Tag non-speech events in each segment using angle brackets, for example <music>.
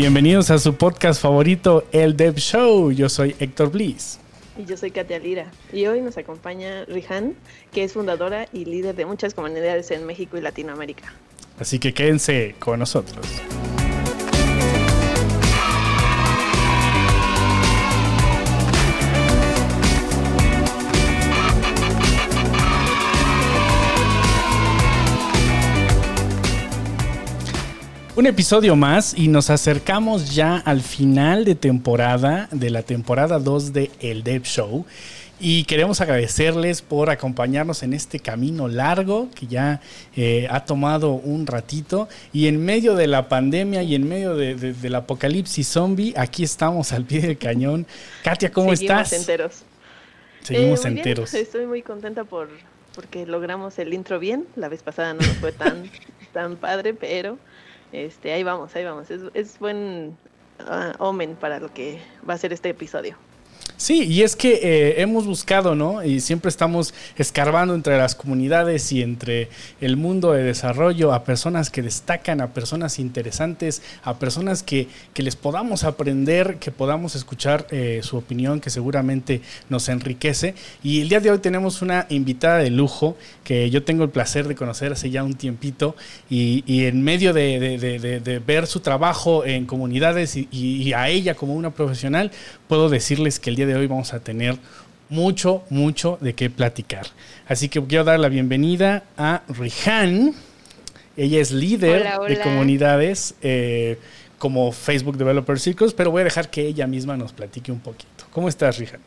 Bienvenidos a su podcast favorito, El Dev Show. Yo soy Héctor Bliss. Y yo soy Katia Lira. Y hoy nos acompaña Rihan, que es fundadora y líder de muchas comunidades en México y Latinoamérica. Así que quédense con nosotros. Un episodio más y nos acercamos ya al final de temporada, de la temporada 2 de El Dev Show. Y queremos agradecerles por acompañarnos en este camino largo que ya eh, ha tomado un ratito. Y en medio de la pandemia y en medio del apocalipsis zombie, aquí estamos al pie del cañón. Katia, ¿cómo Seguimos estás? enteros. Seguimos Eh, muy bien. enteros. Estoy muy contenta por porque logramos el intro bien. La vez pasada no nos fue tan, <laughs> tan padre, pero este, ahí vamos, ahí vamos. Es, es buen ah, omen para lo que va a ser este episodio. Sí, y es que eh, hemos buscado, ¿no? Y siempre estamos escarbando entre las comunidades y entre el mundo de desarrollo a personas que destacan, a personas interesantes, a personas que, que les podamos aprender, que podamos escuchar eh, su opinión, que seguramente nos enriquece. Y el día de hoy tenemos una invitada de lujo que yo tengo el placer de conocer hace ya un tiempito y, y en medio de, de- de- ver su trabajo en comunidades y- y a ella como una profesional, puedo decirles que el día de hoy vamos a tener mucho, mucho de qué platicar. Así que quiero dar la bienvenida a Rihan. Ella es líder Hola, de comunidades eh, como Facebook Developer Circles, pero voy a dejar que ella misma nos platique un poquito. ¿Cómo estás, Rihan?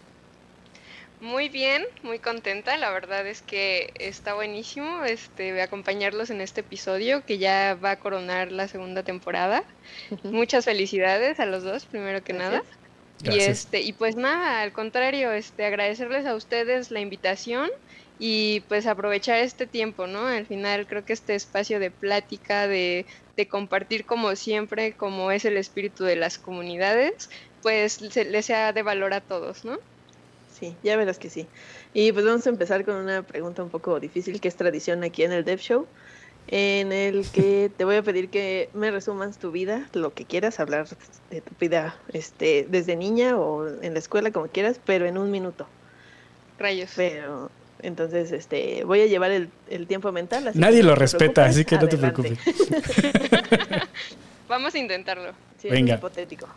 Muy bien, muy contenta. La verdad es que está buenísimo este, acompañarlos en este episodio que ya va a coronar la segunda temporada. Muchas felicidades a los dos, primero que Gracias. nada. Y este, y pues nada, al contrario, este, agradecerles a ustedes la invitación y pues aprovechar este tiempo, ¿no? Al final creo que este espacio de plática, de, de compartir como siempre, como es el espíritu de las comunidades, pues se, les sea de valor a todos, ¿no? Sí, ya verás que sí. Y pues vamos a empezar con una pregunta un poco difícil que es tradición aquí en el Dev Show, en el que te voy a pedir que me resumas tu vida, lo que quieras, hablar de tu vida este, desde niña o en la escuela, como quieras, pero en un minuto. Rayos. Pero entonces este, voy a llevar el, el tiempo mental. así Nadie lo respeta, así que no te preocupes. <laughs> Vamos a intentarlo. Sí, Venga. es hipotético.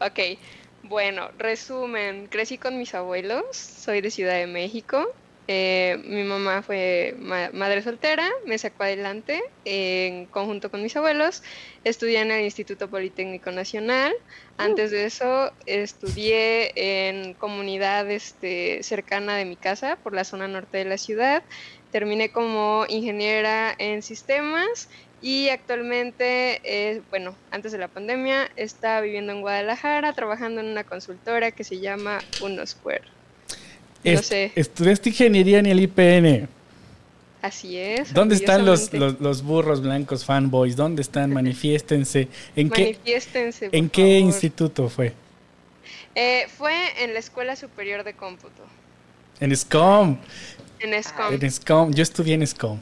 Ok, bueno, resumen, crecí con mis abuelos, soy de Ciudad de México, eh, mi mamá fue ma- madre soltera, me sacó adelante en conjunto con mis abuelos, estudié en el Instituto Politécnico Nacional, antes de eso estudié en comunidad este, cercana de mi casa, por la zona norte de la ciudad, terminé como ingeniera en sistemas y actualmente, eh, bueno, antes de la pandemia, estaba viviendo en Guadalajara, trabajando en una consultora que se llama Unosquare. No Est- sé. Estudiaste ingeniería en el IPN. Así es. ¿Dónde están los, orgullosamente. los, los burros blancos fanboys? ¿Dónde están? <laughs> Manifiéstense. ¿En qué, Manifiéstense, ¿en qué favor. instituto fue? Eh, fue en la Escuela Superior de Cómputo, En SCOM. en SCOM. En SCOM. Yo estudié en SCOM.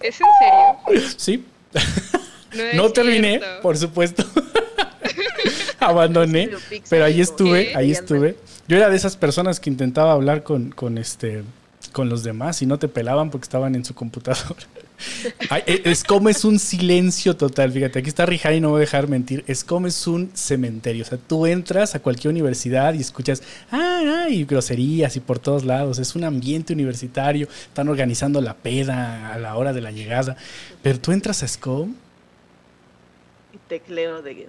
¿Es en serio? Sí. <laughs> es No terminé, por supuesto. <laughs> <laughs> Abandoné. Pero ahí como estuve, ¿Qué? ahí estuve. Yo era de esas personas que intentaba hablar con, con este con los demás y no te pelaban porque estaban en su computadora. <laughs> Ay, eh, SCOM es un silencio total. Fíjate, aquí está Rijai y no voy a dejar mentir. SCOM es un cementerio. O sea, tú entras a cualquier universidad y escuchas, ah, ah, y groserías y por todos lados. Es un ambiente universitario. Están organizando la peda a la hora de la llegada. Pero tú entras a SCOM Y tecleo de,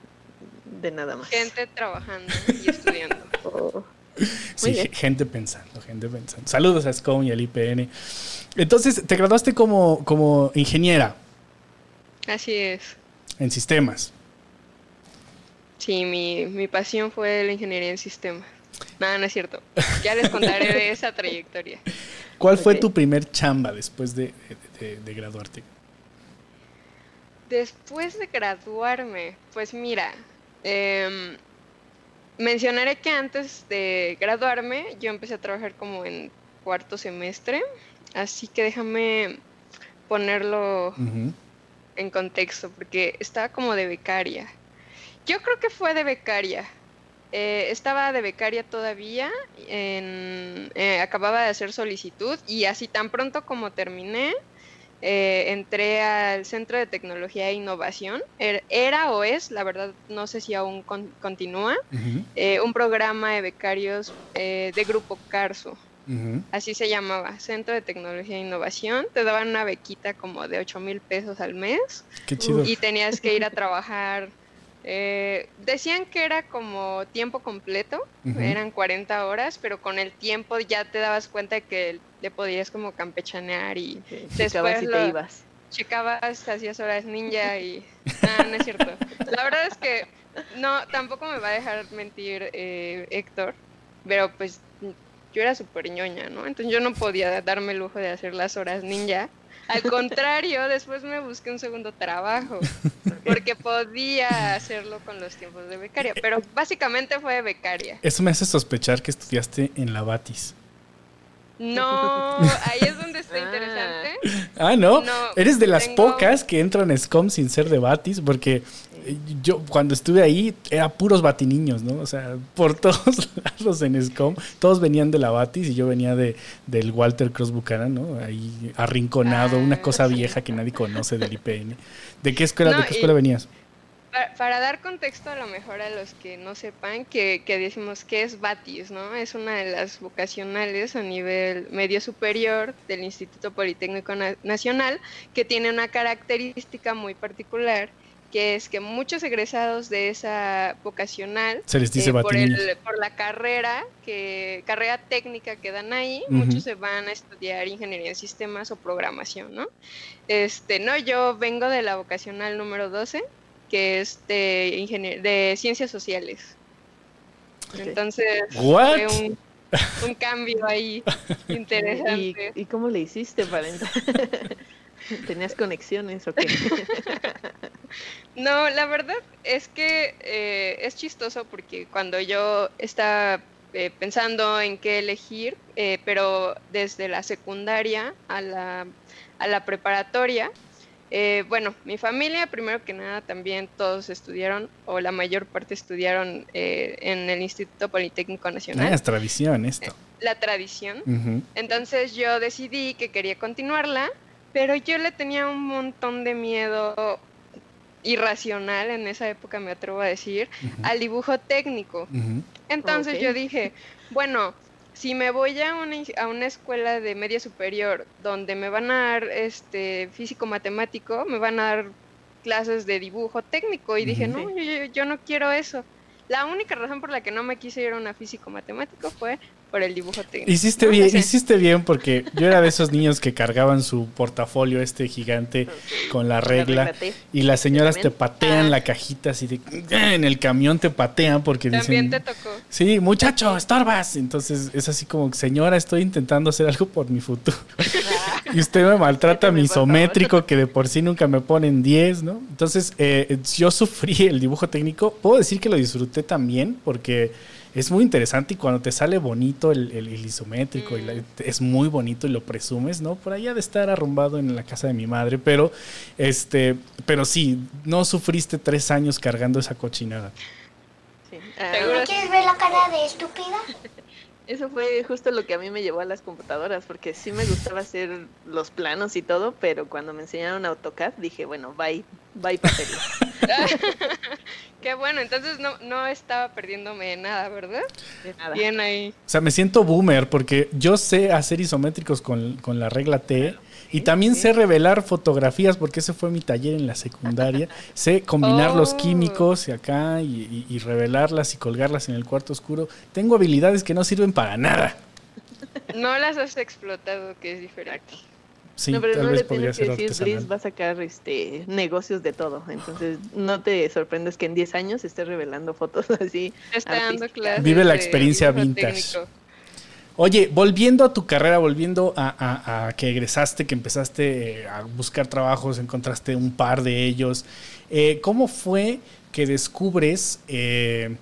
de nada más. Gente trabajando y estudiando. <laughs> Oh. Sí, gente pensando, gente pensando. Saludos a SCOM y al IPN. Entonces, te graduaste como, como ingeniera Así es. en sistemas. Sí, mi, mi pasión fue la ingeniería en sistemas. No, no es cierto. Ya les contaré de esa trayectoria. ¿Cuál fue tu primer chamba después de, de- de- de graduarte? Después de graduarme, pues mira, em, mencionaré que antes de graduarme yo empecé a trabajar como en cuarto semestre, así que déjame ponerlo en contexto, porque estaba como de becaria. yo creo que fue de becaria. Eh, estaba de becaria todavía, en, eh, acababa de hacer solicitud y así tan pronto como terminé, eh, entré al Centro de Tecnología e Innovación. Er, era, o es, la verdad no sé si aún continúa, un programa de becarios de Grupo Carso. Así se llamaba, Centro de Tecnología e Innovación. Te daban una bequita como de 8 mil pesos al mes. Y tenías que ir a trabajar eh, decían que era como tiempo completo, eran 40 horas, pero con el tiempo ya te dabas cuenta de que le podías como campechanear y después y te ibas. Checabas, hacías horas ninja y... Ah, no es cierto. La verdad es que no, tampoco me va a dejar mentir eh, Héctor, pero pues yo era súper ñoña, ¿no? Entonces yo no podía darme el lujo de hacer las horas ninja. Al <laughs> contrario, después me busqué un segundo trabajo, porque podía hacerlo con los tiempos de becaria, pero básicamente fue de becaria. Eso me hace sospechar que estudiaste en la Batis. No, ahí es donde está ah. interesante. Ah, ¿no? Eres de las pocas que entran a SCOM sin ser de Batis, porque yo cuando estuve ahí era puros batiniños, ¿no? O sea, por <laughs> todos lados en SCOM, todos venían de la Batis y yo venía de, del Walter Cross Buchanan, ¿no? Ahí arrinconado, una cosa ah, vieja que nadie conoce del IPN. ¿De qué escuela, ¿de qué escuela venías? Para, dar contexto a lo mejor a los que no sepan, que, que decimos que es Batis, ¿no? Es una de las vocacionales a nivel medio superior del Instituto Politécnico Nacional, que tiene una característica muy particular que es que muchos egresados de esa vocacional se les dice eh, por, por, la carrera que carrera técnica que dan ahí muchos se van a estudiar ingeniería en sistemas o programación no este no yo vengo de la vocacional número 12 que es de de ciencias sociales entonces fue un, cambio ahí <laughs> interesante ¿Y, cómo le hiciste para entrar? <laughs> ¿Tenías conexiones o qué? <laughs> no, la verdad es que eh, es chistoso porque cuando yo estaba eh, pensando en qué elegir, eh, pero desde la secundaria a la, a la preparatoria, bueno, mi familia, primero que nada, también todos estudiaron, o la mayor parte estudiaron en el Instituto Politécnico Nacional. Ah, es tradición esto. La tradición. Entonces yo decidí que quería continuarla pero yo le tenía un montón de miedo irracional en esa época, me atrevo a decir, al dibujo técnico. Entonces yo dije, bueno, si me voy a una, a una escuela de media superior donde me van a dar este físico matemático, me van a dar clases de dibujo técnico y dije, no, yo, yo, no quiero eso. La única razón por la que no me quise ir a una físico matemático fue por el dibujo técnico. Hiciste bien, hiciste bien porque yo era de esos niños que cargaban su portafolio este gigante con la regla y las señoras te patean la cajita así de en el camión te patean porque También te tocó. Sí, muchacho, estorbas. Entonces es así como, señora, estoy intentando hacer algo por mi futuro. <laughs> y usted me maltrata mi isométrico que de por sí nunca me ponen 10, ¿no? Entonces eh, yo sufrí el dibujo técnico. Puedo decir que lo disfruté también porque es muy interesante y cuando te sale bonito el, isométrico, y mm. es muy bonito y lo presumes, ¿no? Por allá de estar arrumbado en la casa de mi madre, pero, este, pero sí, no sufriste tres años cargando esa cochinada. Sí. ¿No quieres ver la cara de estúpida? Eso fue justo lo que a mí me llevó a las computadoras, porque sí me gustaba hacer los planos y todo, pero cuando me enseñaron AutoCAD dije, bueno, bye, bye papel. <laughs> Qué bueno, entonces no, no estaba perdiéndome nada, ¿verdad? nada. Bien ahí. O sea, me siento boomer porque yo sé hacer isométricos con, la regla T. Y también sé revelar fotografías porque ese fue mi taller en la secundaria. sé combinar los oh. químicos y acá y, revelarlas y colgarlas en el cuarto oscuro. Tengo habilidades que no sirven para nada. No las has explotado, que es diferente no, pero no le tienes que decir, Bliss va a sacar este, negocios de todo. Entonces, no te sorprendes que en 10 años esté revelando fotos <laughs> así. Está dando clases Vive la experiencia vintage. Oye, volviendo a tu carrera, volviendo a, que egresaste, que empezaste eh, a buscar trabajos, encontraste un par de ellos. Eh, ¿Cómo fue que descubres eh,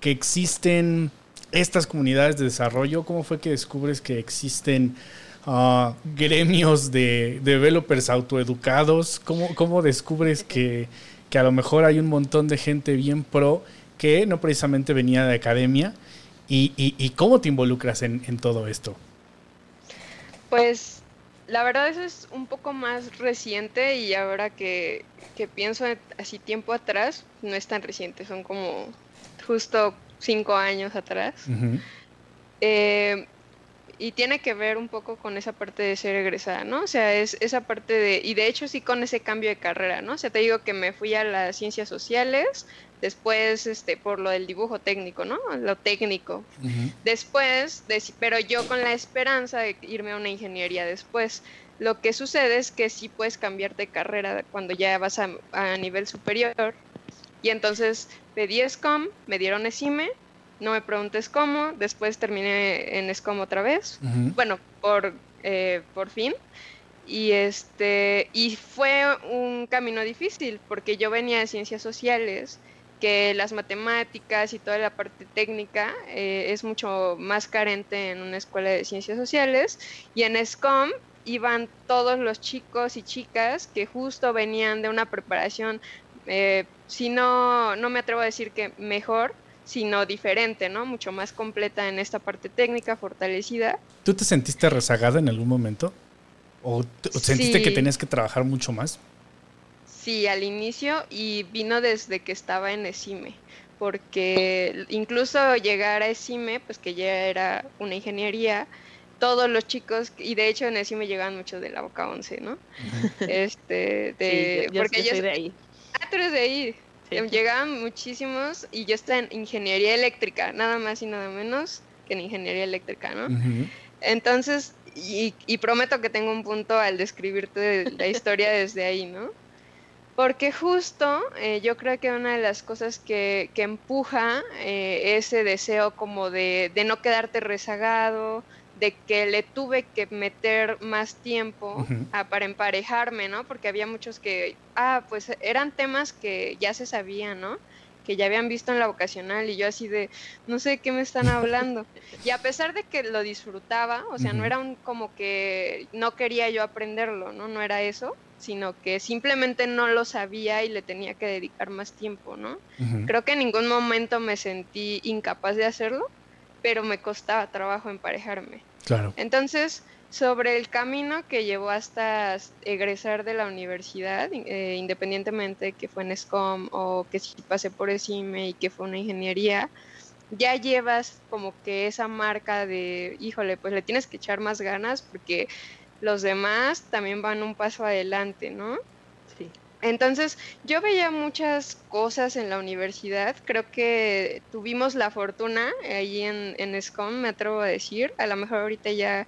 que existen estas comunidades de desarrollo? ¿Cómo fue que descubres que existen gremios de developers autoeducados? ¿Cómo, cómo descubres que, que a lo mejor hay un montón de gente bien pro que no precisamente venía de academia. ¿Y, cómo te involucras en, todo esto? Pues la verdad eso es un poco más reciente y ahora que, pienso así tiempo atrás, no es tan reciente, son como justo cinco años atrás. eh, y tiene que ver un poco con esa parte de ser egresada, ¿no? O sea, es esa parte de, y de hecho sí con ese cambio de carrera, ¿no? O sea, te digo que me fui a las ciencias sociales, después, este, por lo del dibujo técnico, ¿no? Lo técnico. Después, pero yo con la esperanza de irme a una ingeniería después. Lo que sucede es que sí puedes cambiar de carrera cuando ya vas a, a nivel superior. Y entonces pedí SCOM, me dieron ESIME, no me preguntes cómo, después terminé en SCOM otra vez, bueno, por, eh, por fin. Y este y fue un camino difícil porque yo venía de ciencias sociales, que las matemáticas y toda la parte técnica eh, es mucho más carente en una escuela de ciencias sociales y en SCOM iban todos los chicos y chicas que justo venían de una preparación, eh, si no, no me atrevo a decir que mejor, sino diferente, ¿no? Mucho más completa en esta parte técnica, fortalecida. ¿Tú te sentiste rezagada en algún momento? ¿O, sentiste que tenías que trabajar mucho más? Sí, al inicio y vino desde que estaba en ESIME, porque incluso llegar a ESIME, pues que ya era una ingeniería, todos los chicos, y de hecho en ESIME llegaban muchos de la Boca 11, ¿no? este, de, porque yo, soy de ahí. Ah, tú eres de ahí. Llegaban muchísimos y yo estaba en ingeniería eléctrica, nada más y nada menos que en ingeniería eléctrica, ¿no? Entonces, y, prometo que tengo un punto al describirte la historia desde ahí, ¿no? Porque justo eh, yo creo que una de las cosas que, que empuja eh, ese deseo como de, de, no quedarte rezagado, de que le tuve que meter más tiempo para emparejarme, ¿no? Porque había muchos que, ah, pues eran temas que ya se sabían, ¿no? Que ya habían visto en la vocacional y yo así de, no sé de qué me están hablando. <laughs> y a pesar de que lo disfrutaba, o sea, no era un como que no quería yo aprenderlo, ¿no? No era eso, sino que simplemente no lo sabía y le tenía que dedicar más tiempo, ¿no? Creo que en ningún momento me sentí incapaz de hacerlo pero me costaba trabajo emparejarme. Claro. Entonces, sobre el camino que llevó hasta egresar de la universidad, eh, independientemente que fue en SCOM o que si pasé por ESIME y que fue una ingeniería, ya llevas como que esa marca de, híjole, pues le tienes que echar más ganas porque los demás también van un paso adelante, ¿no? Entonces, yo veía muchas cosas en la universidad. Creo que tuvimos la fortuna ahí en, en SCOM, me atrevo a decir. A lo mejor ahorita ya,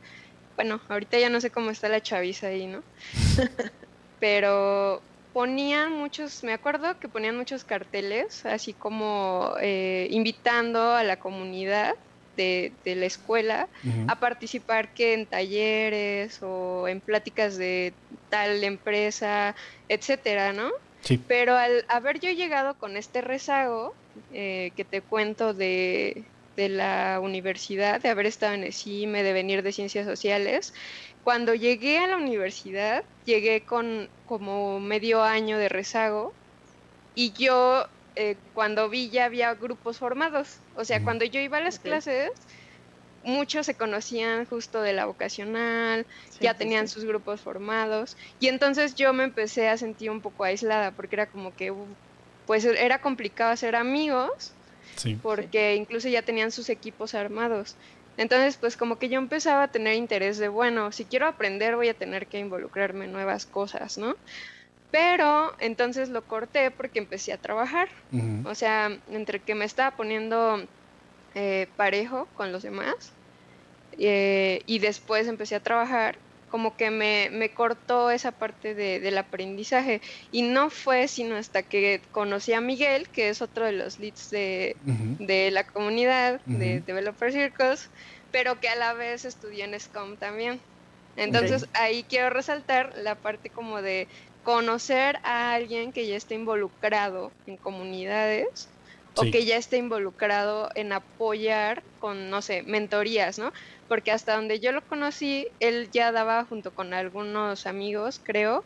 bueno, ahorita ya no sé cómo está la chaviza ahí, ¿no? <laughs> Pero ponían muchos, me acuerdo que ponían muchos carteles, así como eh, invitando a la comunidad de, la escuela a participar que en talleres o en pláticas de tal empresa, etcétera, ¿no? Sí. Pero al haber yo llegado con este rezago eh, que te cuento de, de la universidad, de haber estado en ESIME, de venir de ciencias sociales, cuando llegué a la universidad, llegué con como medio año de rezago y yo eh, cuando vi ya había grupos formados. O sea, cuando yo iba a las clases, muchos se conocían justo de la vocacional, ya tenían sus grupos formados. Y entonces yo me empecé a sentir un poco aislada porque era como que, pues era complicado hacer amigos. porque incluso ya tenían sus equipos armados. Entonces, pues como que yo empezaba a tener interés de, bueno, si quiero aprender voy a tener que involucrarme en nuevas cosas, ¿no? Pero entonces lo corté porque empecé a trabajar. O sea, entre que me estaba poniendo eh, parejo con los demás eh, y después empecé a trabajar, como que me, me cortó esa parte de, del aprendizaje. Y no fue sino hasta que conocí a Miguel, que es otro de los leads de, de la comunidad de Developer Circles, pero que a la vez estudió en SCOM también. Entonces ahí quiero resaltar la parte como de conocer a alguien que ya esté involucrado en comunidades o que ya esté involucrado en apoyar con, no sé, mentorías, ¿no? Porque hasta donde yo lo conocí, él ya daba junto con algunos amigos, creo,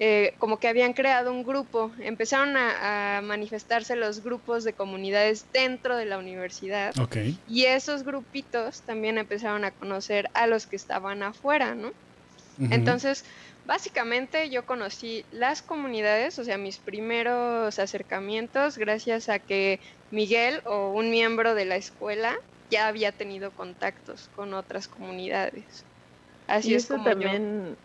eh, como que habían creado un grupo, empezaron a, manifestarse los grupos de comunidades dentro de la universidad. Y esos grupitos también empezaron a conocer a los que estaban afuera, ¿no? Entonces, básicamente yo conocí las comunidades, o sea, mis primeros acercamientos, gracias a que Miguel o un miembro de la escuela ya había tenido contactos con otras comunidades. Así es como también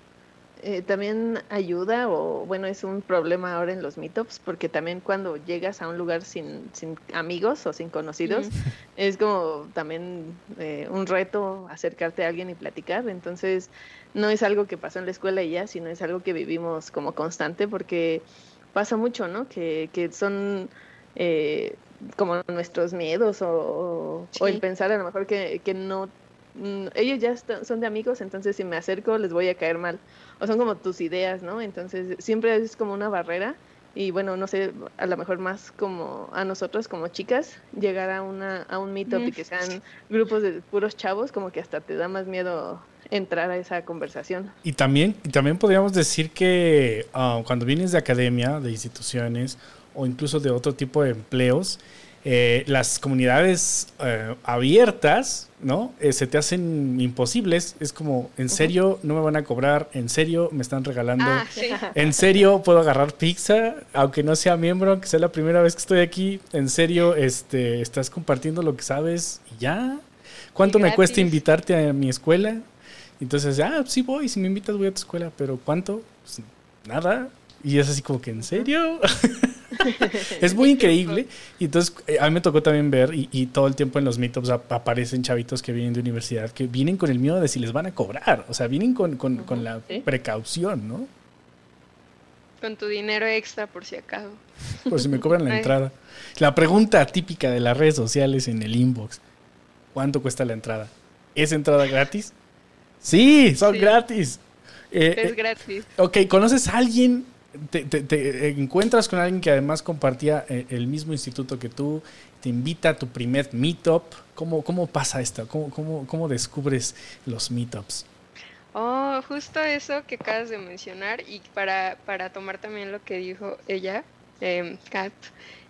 eh, también ayuda o bueno es un problema ahora en los meetups porque también cuando llegas a un lugar sin, sin amigos o sin conocidos es como también eh, un reto acercarte a alguien y platicar. Entonces no es algo que pasó en la escuela y ya sino es algo que vivimos como constante porque pasa mucho no que, que son eh, como nuestros miedos o, o, el pensar a lo mejor que, que no mm, ellos ya son de amigos entonces si me acerco les voy a caer mal. O son como tus ideas, ¿no? Entonces siempre es como una barrera y bueno, no sé, a lo mejor más como a nosotros como chicas, llegar a, una, a un meetup y que sean grupos de puros chavos, como que hasta te da más miedo entrar a esa conversación. Y también, y también podríamos decir que ah, cuando vienes de academia, de instituciones o incluso de otro tipo de empleos, eh, las comunidades eh, abiertas, ¿no? Eh, se te hacen imposibles. Es como, en serio, no me van a cobrar, en serio, me están regalando, ah, <laughs> en serio, puedo agarrar pizza, aunque no sea miembro, aunque sea la primera vez que estoy aquí, en serio, este, estás compartiendo lo que sabes y ya. ¿Cuánto me cuesta invitarte a mi escuela? Entonces, ah, sí voy, si me invitas voy a tu escuela, pero ¿cuánto? Pues, nada. Y es así como que, ¿en serio? es muy <laughs> increíble. Y entonces eh, a mí me tocó también ver, y, todo el tiempo en los meetups aparecen chavitos que vienen de universidad, que vienen con el miedo de si les van a cobrar. O sea, vienen con, la precaución, ¿no? Con tu dinero extra por si acaso. Por si me cobran la <laughs> entrada. La pregunta típica de las redes sociales en el inbox. ¿Cuánto cuesta la entrada? ¿Es entrada gratis? Sí, son gratis. Eh, es eh, gratis. Ok, ¿conoces a alguien te, encuentras con alguien que además compartía eh, el mismo instituto que tú, te invita a tu primer meetup. ¿Cómo, cómo pasa esto? ¿Cómo, cómo, cómo descubres los meetups? Oh, justo eso que acabas de mencionar y para, para tomar también lo que dijo ella, eh, Kat,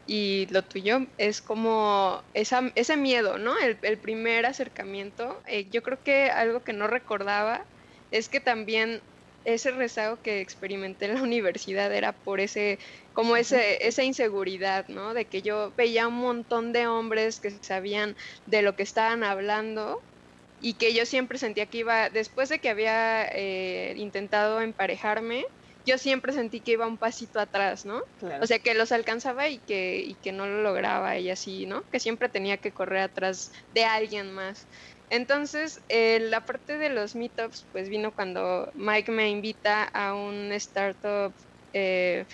y lo tuyo es como esa, ese miedo, ¿no? El, el primer acercamiento. Eh, yo creo que algo que no recordaba es que también ese rezago que experimenté en la <laughs> universidad era por ese, como ese, esa inseguridad, ¿no? De que yo veía un montón de hombres que sabían de lo que estaban hablando y que yo siempre sentía que iba, después de que había eh, intentado emparejarme, yo siempre sentí que iba un pasito atrás, ¿no? O sea, que los alcanzaba y que, y que no lo lograba y así, ¿no? Que siempre tenía que correr atrás de alguien más. Entonces, eh, la parte de los meetups, pues vino cuando Mike me invita a un startup. Eh,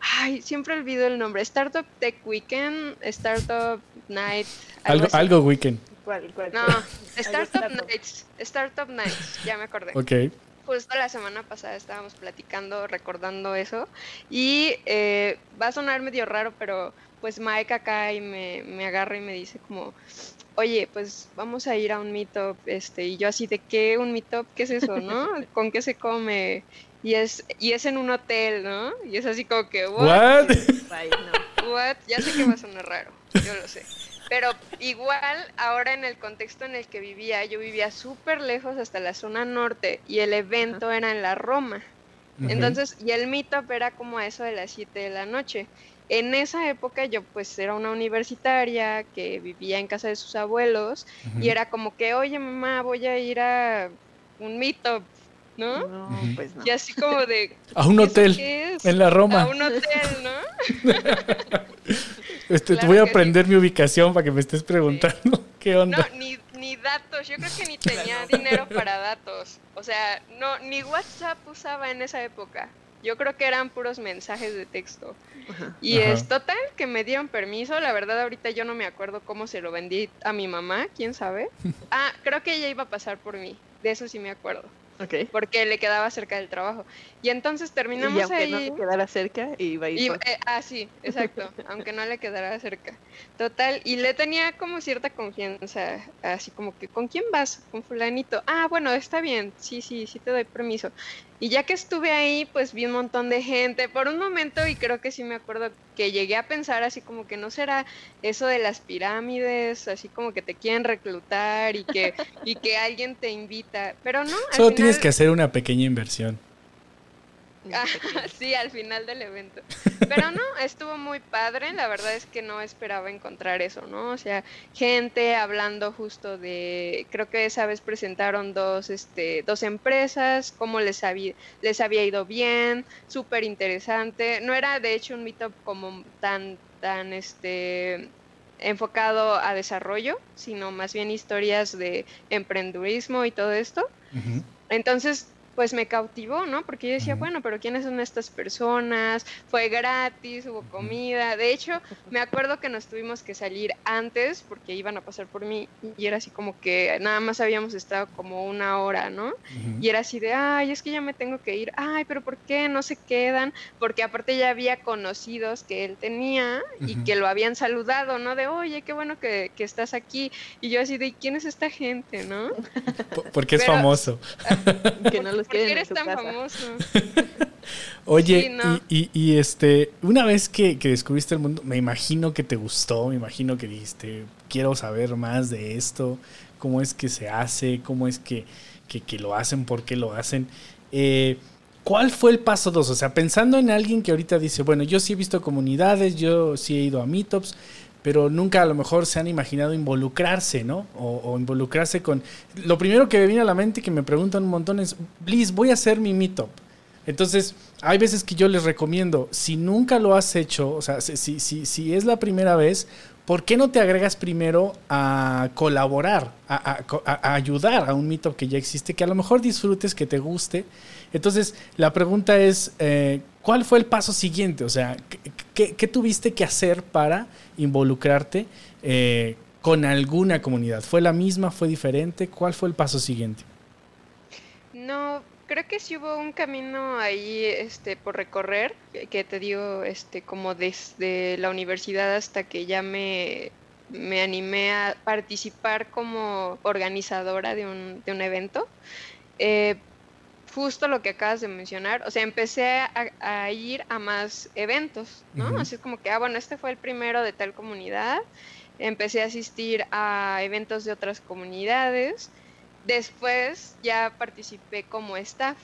ay, siempre olvido el nombre. Startup Tech Weekend, Startup Night. Algo, algo, Weekend. ¿Cuál, cuál? No, <laughs> Startup Nights. Startup Nights, ya me acordé. Ok. Justo la semana pasada estábamos platicando, recordando eso. Y eh, va a sonar medio raro, pero pues Mike acá y me, me agarra y me dice como, oye, pues vamos a ir a un meetup, este, y yo así de qué un meetup, ¿qué es eso, no? <laughs> ¿Con qué se come? Y es, y es en un hotel, ¿no? Y es así como que, ¿what? What? Ya sé que va a sonar raro, yo lo sé. Pero igual, ahora en el contexto en el que vivía, yo vivía súper lejos hasta la zona norte y el evento era en la Roma. Entonces, y el meetup era como a eso de las 7 de la noche. En esa época yo pues era una universitaria que vivía en casa de sus abuelos y era como que, oye mamá, voy a ir a un meetup, ¿no? No, pues no. Y así como de... a un hotel en la Roma. A un hotel, ¿no? <laughs> <laughs> este, te voy a aprender mi ubicación para que me estés preguntando <laughs> qué onda. No, ni, ni datos, yo creo que ni tenía dinero <laughs> para datos. O sea, no, ni WhatsApp usaba en esa época. Yo creo que eran puros mensajes de texto. Y es total que me dieron permiso. La verdad, ahorita yo no me acuerdo cómo se lo vendí a mi mamá, quién sabe. <laughs> Ah, creo que ella iba a pasar por mí. De eso sí me acuerdo. Porque le quedaba cerca del trabajo. Y entonces terminamos y aunque ahí. no le quedara cerca, iba a ir. Eh, ah, sí, exacto. <laughs> aunque no le quedara cerca. Total. Y le tenía como cierta confianza. Así como que, ¿con quién vas? Con Fulanito. Ah, bueno, está bien. Sí, sí, sí te doy permiso. Y ya que estuve ahí, pues vi un montón de gente por un momento y creo que sí me acuerdo que llegué a pensar así como que no será eso de las pirámides, así como que te quieren reclutar y que, y que alguien te invita, pero no. Solo tienes que hacer una pequeña inversión. Sí, al final del evento. Pero no, estuvo muy padre. La verdad es que no esperaba encontrar eso, ¿no? O sea, gente hablando justo de, creo que esa vez presentaron dos, este, dos empresas, cómo les había, les había ido bien, súper interesante. No era de hecho un meetup como tan, tan, este, enfocado a desarrollo, sino más bien historias de emprendurismo y todo esto. Entonces, pues me cautivó, ¿no? Porque yo decía, bueno, pero ¿quiénes son estas personas? Fue gratis, hubo comida. De hecho, me acuerdo que nos tuvimos que salir antes porque iban a pasar por mí y era así como que nada más habíamos estado como una hora, ¿no? Y era así de, ay, es que ya me tengo que ir. Ay, pero ¿por qué no se quedan? Porque aparte ya había conocidos que él tenía y que lo habían saludado, ¿no? De, oye, qué bueno que, estás aquí. Y yo así de, ¿quién es esta gente, no? Porque es famoso. <laughs> que no ¿Por qué eres tan famoso? <laughs> Oye, y, este, una vez que, descubriste el mundo, me imagino que te gustó, me imagino que dijiste, quiero saber más de esto, cómo es que se hace, cómo es que, lo hacen, por qué lo hacen. Eh, ¿Cuál fue el paso dos? O sea, pensando en alguien que ahorita dice, bueno, yo sí he visto comunidades, yo sí he ido a meetups, pero nunca a lo mejor se han imaginado involucrarse, ¿no? O, involucrarse con... Lo primero que me viene a la mente que me preguntan un montón es, Bliss, voy a hacer mi meetup. Entonces, hay veces que yo les recomiendo, si nunca lo has hecho, o sea, si, si, si es la primera vez, ¿por qué no te agregas primero a colaborar, a, ayudar a un meetup que ya existe, que a lo mejor disfrutes, que te guste? Entonces, la pregunta es, eh, ¿cuál fue el paso siguiente? O sea, ¿qué, tuviste que hacer para involucrarte eh, con alguna comunidad? ¿Fue la misma? ¿Fue diferente? ¿Cuál fue el paso siguiente? No, creo que sí hubo un camino ahí este, por recorrer, que, te digo, este, como desde la universidad hasta que ya me, me animé a participar como organizadora de un, de un evento. Eh, justo lo que acabas de mencionar, o sea, empecé a, ir a más eventos, ¿no? Así como que, ah, bueno, este fue el primero de tal comunidad, empecé a asistir a eventos de otras comunidades, después ya participé como staff,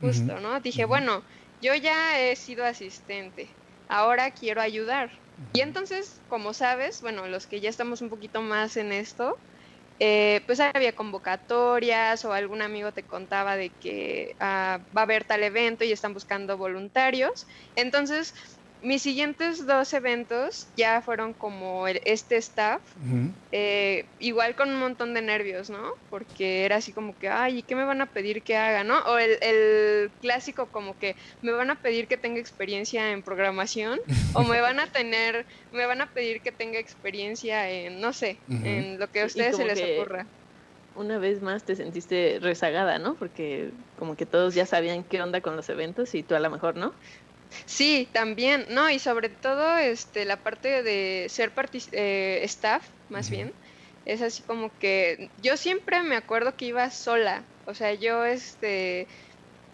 justo, ¿no? Dije, bueno, yo ya he sido asistente, ahora quiero ayudar. Y entonces, como sabes, bueno, los que ya estamos un poquito más en esto, eh, pues había convocatorias o algún amigo te contaba de que ah, va a haber tal evento y están buscando voluntarios. Entonces, mis siguientes dos eventos ya fueron como este staff, eh, igual con un montón de nervios, ¿no? Porque era así como que, ay, ¿y qué me van a pedir que haga, no? O el, clásico como que me van a pedir que tenga experiencia en programación <laughs> o me van a tener, me van a pedir que tenga experiencia en, no sé, en lo que a ustedes se les ocurra. Una vez más te sentiste rezagada, ¿no? Porque como que todos ya sabían qué onda con los eventos y tú a lo mejor, ¿no? Sí, también, no, y sobre todo este, la parte de ser eh, staff, más bien, es así como que yo siempre me acuerdo que iba sola, o sea, yo, este,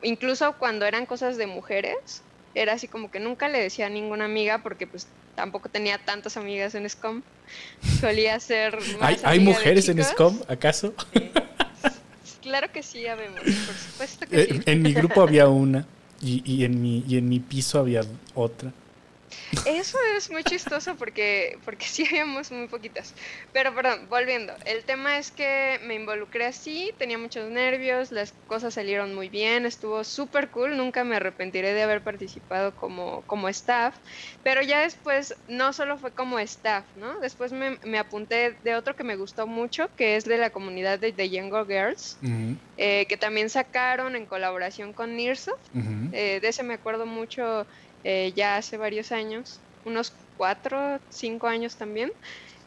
incluso cuando eran cosas de mujeres, era así como que nunca le decía a ninguna amiga porque pues tampoco tenía tantas amigas en SCOM, <laughs> solía ser... ¿Hay, ¿hay mujeres en SCOM, acaso? Claro que sí, ya vemos, por supuesto que eh, sí. En mi grupo había una. Y, y, en mi, y en mi piso había otra. Eso es muy chistoso porque, porque sí habíamos muy poquitas. Pero perdón, volviendo. El tema es que me involucré así, tenía muchos nervios, las cosas salieron muy bien, estuvo súper cool, nunca me arrepentiré de haber participado como, como staff. Pero ya después no solo fue como staff, ¿no? Después me, me apunté de otro que me gustó mucho, que es de la comunidad de The Younger Girls, eh, que también sacaron en colaboración con Nearsoft. Eh, de ese me acuerdo mucho eh, ya hace varios años, unos cuatro, cinco años también,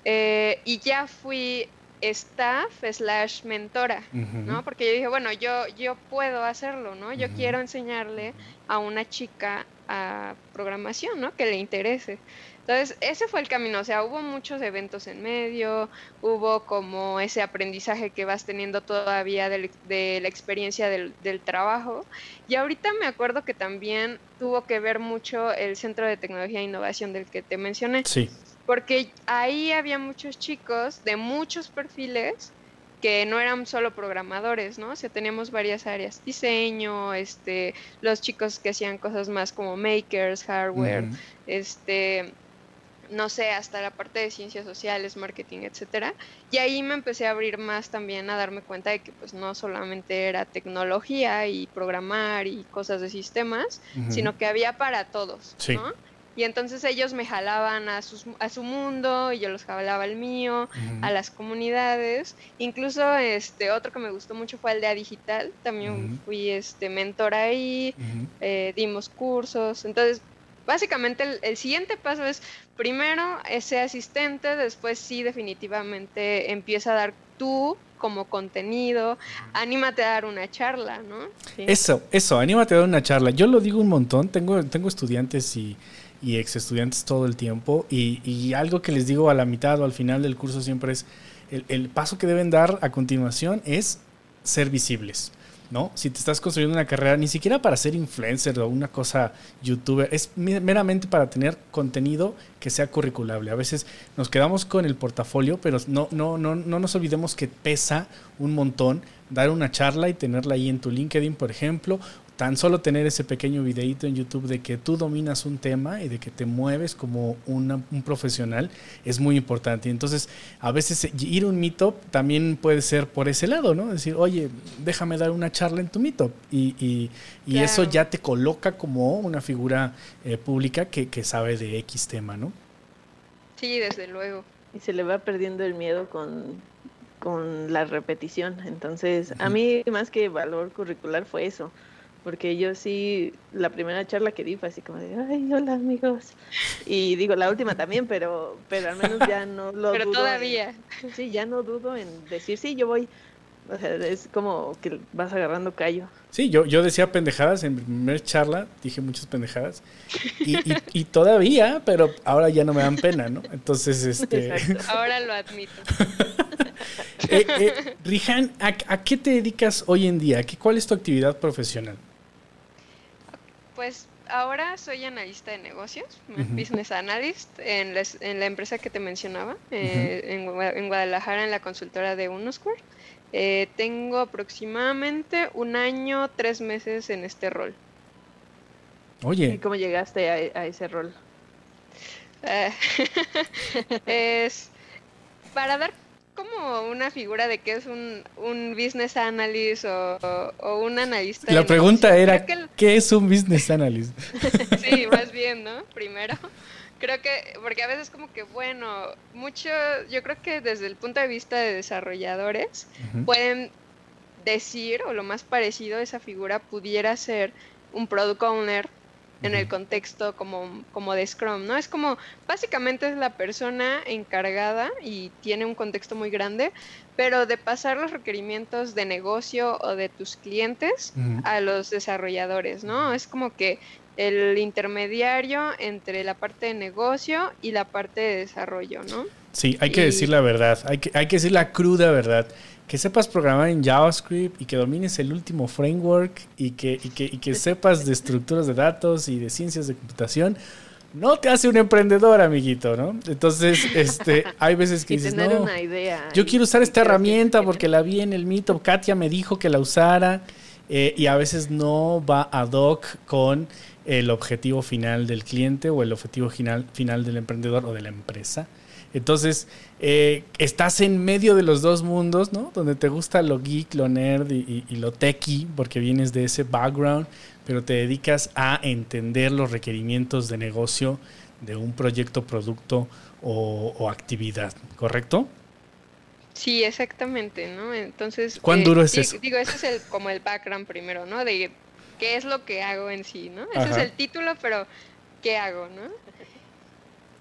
eh, y ya fui staff slash mentora, ¿no? Porque yo dije, bueno, yo, yo puedo hacerlo, ¿no? Yo quiero enseñarle a una chica a programación, ¿no? Que le interese. Entonces, ese fue el camino, o sea, hubo muchos eventos en medio, hubo como ese aprendizaje que vas teniendo todavía de, la experiencia del, del, trabajo. Y ahorita me acuerdo que también tuvo que ver mucho el Centro de Tecnología e Innovación del que te mencioné. Sí. Porque ahí había muchos chicos de muchos perfiles que no eran solo programadores, ¿no? O sea, teníamos varias áreas, diseño, este, los chicos que hacían cosas más como makers, hardware, este, no sé, hasta la parte de ciencias sociales, marketing, etcétera. Y ahí me empecé a abrir más también a darme cuenta de que pues no solamente era tecnología y programar y cosas de sistemas, sino que había para todos, ¿no? Y entonces ellos me jalaban a, sus, a su mundo y yo los jalaba al mío, a las comunidades. Incluso este otro que me gustó mucho fue Aldea Digital. También fui este mentor ahí, eh, dimos cursos. Entonces, básicamente el, siguiente paso es primero ese asistente, después sí definitivamente empieza a dar tú como contenido, anímate a dar una charla, ¿no? Eso, eso, anímate a dar una charla. Yo lo digo un montón, tengo, tengo estudiantes y y ex estudiantes todo el tiempo. Y, algo que les digo a la mitad o al final del curso siempre es, el, el, paso que deben dar a continuación es ser visibles. ¿No? Si te estás construyendo una carrera, ni siquiera para ser influencer o una cosa youtuber, es meramente para tener contenido que sea curriculable. A veces nos quedamos con el portafolio, pero no, no, no, no nos olvidemos que pesa un montón dar una charla y tenerla ahí en tu LinkedIn, por ejemplo, tan solo tener ese pequeño videito en YouTube de que tú dominas un tema y de que te mueves como un profesional es muy importante. Y entonces, a veces ir a un meetup también puede ser por ese lado, ¿no? Decir, oye, déjame dar una charla en tu meetup. Y, y, eso ya te coloca como una figura eh, pública que, que sabe de X tema, ¿no? Sí, desde luego. Y se le va perdiendo el miedo con, con la repetición. Entonces, a mí más que valor curricular fue eso porque yo sí, la primera charla que di fue así como de, ay, hola amigos. Y digo, la última también, pero, pero al menos ya no lo pero todavía. sí, ya no dudo en decir, sí, yo voy. O sea, es como que vas agarrando callo. Sí, yo, yo decía pendejadas en mi primera charla, dije muchas pendejadas. Y, y, todavía, pero ahora ya no me dan pena, ¿no? Entonces, este... <laughs> Ahora lo admito. <laughs> eh, eh, Rihan, ¿a, ¿a, qué te dedicas hoy en día? ¿Qué, ¿Cuál es tu actividad profesional? Pues ahora soy analista de negocios, business analyst, en la, en la, empresa que te mencionaba, eh, en, Guadalajara, en la consultora de Unoscore. Eh, tengo aproximadamente un año, tres meses en este rol. Oye. ¿Y cómo llegaste a, ese rol? Eh, <laughs> es para dar como una figura de que es un, un business analyst o, un analista. La pregunta era, ¿qué es un business analyst? <laughs> sí, más bien, ¿no? Primero. Creo que, porque a veces como que, bueno, mucho, yo creo que desde el punto de vista de desarrolladores, pueden decir, o lo más parecido a esa figura pudiera ser un product owner en el contexto como, como de Scrum, ¿no? Es como, básicamente es la persona encargada y tiene un contexto muy grande, pero de pasar los requerimientos de negocio o de tus clientes a los desarrolladores, ¿no? Es como que el intermediario entre la parte de negocio y la parte de desarrollo, ¿no? Sí, hay que decir la verdad, hay que, hay que decir la cruda verdad que sepas programar en JavaScript y que domines el último framework y que, y que, y que sepas de estructuras de datos y de ciencias de computación, no te hace un emprendedor, amiguito, ¿no? Entonces, este, hay veces que <laughs> dices, no, una idea yo quiero usar esta herramienta porque la vi en el mito, Katia me dijo que la usara, eh, y a veces no va ad hoc con el objetivo final del cliente o el objetivo final, final del emprendedor o de la empresa. Entonces, eh, estás en medio de los dos mundos, ¿no? Donde te gusta lo geek, lo nerd y, lo techie, porque vienes de ese background, pero te dedicas a entender los requerimientos de negocio de un proyecto, producto o, actividad, ¿correcto? Sí, exactamente, ¿no? Entonces... ¿Cuán duro es eso? Digo, ese es el, como el background primero, ¿no? De qué es lo que hago en sí, ¿no? Ese es el título, pero ¿qué hago, no?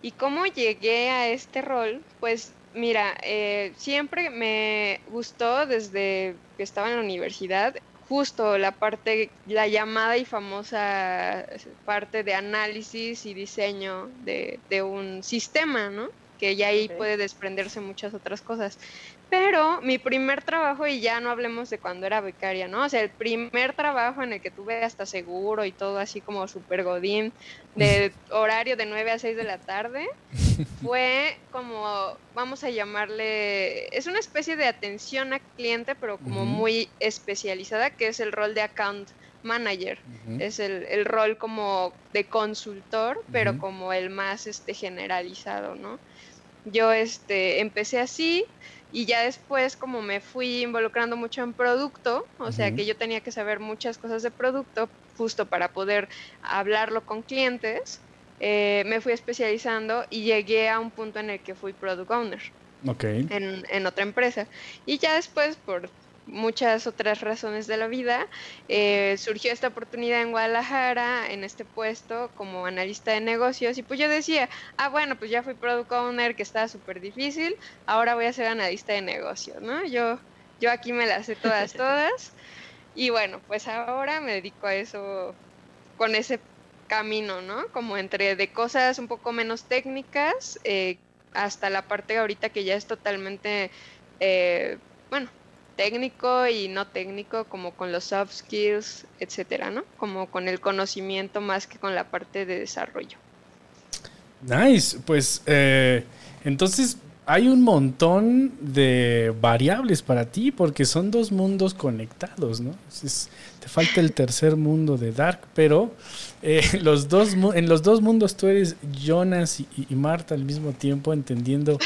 ¿Y cómo llegué a este rol? Pues mira, eh, siempre me gustó desde que estaba en la universidad justo la parte, la llamada y famosa parte de análisis y diseño de, de un sistema, ¿no? Que ya ahí puede desprenderse muchas otras cosas. Pero mi primer trabajo, y ya no hablemos de cuando era becaria, ¿no? O sea, el primer trabajo en el que tuve hasta seguro y todo así como super godín, de <laughs> horario de 9 a 6 de la tarde, fue como, vamos a llamarle, es una especie de atención al cliente, pero como muy especializada, que es el rol de account manager. Es el, el, rol como de consultor, pero como el más este, generalizado, ¿no? Yo este, empecé así y ya después como me fui involucrando mucho en producto, o sea que yo tenía que saber muchas cosas de producto justo para poder hablarlo con clientes, eh, me fui especializando y llegué a un punto en el que fui product owner. En, en, otra empresa. Y ya después, por muchas otras razones de la vida, eh, surgió esta oportunidad en Guadalajara, en este puesto como analista de negocios, y pues yo decía, ah, bueno, pues ya fui product owner, que estaba súper difícil, ahora voy a ser analista de negocios, ¿no? Yo, yo aquí me las sé todas, <laughs> todas, y bueno, pues ahora me dedico a eso con ese camino, ¿no? Como entre de cosas un poco menos técnicas, eh, hasta la parte ahorita que ya es totalmente, eh, bueno, técnico y no técnico, como con los soft skills, etcétera, ¿no? Como con el conocimiento más que con la parte de desarrollo. Nice, pues eh, entonces hay un montón de variables para ti porque son dos mundos conectados, ¿no? te falta el tercer mundo de Dark, pero eh, <laughs> los dos, en los dos mundos tú eres Jonas y, Marta al mismo tiempo, entendiendo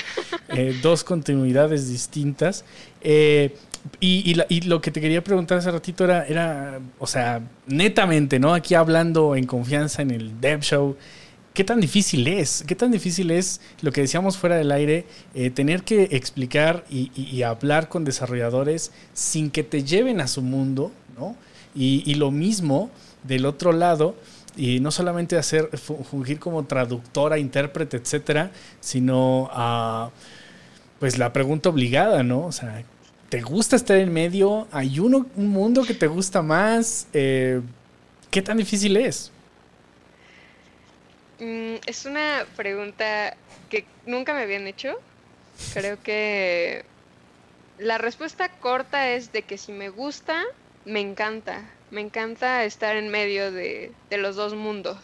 eh, dos continuidades distintas. Y, lo que te quería preguntar hace ratito era, era, o sea, netamente, ¿no? Aquí hablando en confianza en el Dev Show, ¿qué tan difícil es? ¿Qué tan difícil es lo que decíamos fuera del aire, eh, tener que explicar y, hablar con desarrolladores sin que te lleven a su mundo, ¿no? Y, lo mismo del otro lado, y no solamente hacer, fungir como traductora, intérprete, etcétera, sino a, pues la pregunta obligada, ¿no? O sea, ¿Te gusta estar en medio? ¿Hay uno, un mundo que te gusta más? Eh, ¿Qué tan difícil es? Mm, es una pregunta que nunca me habían hecho. Creo que la respuesta corta es de que si me gusta, me encanta. Me encanta estar en medio de, los dos mundos.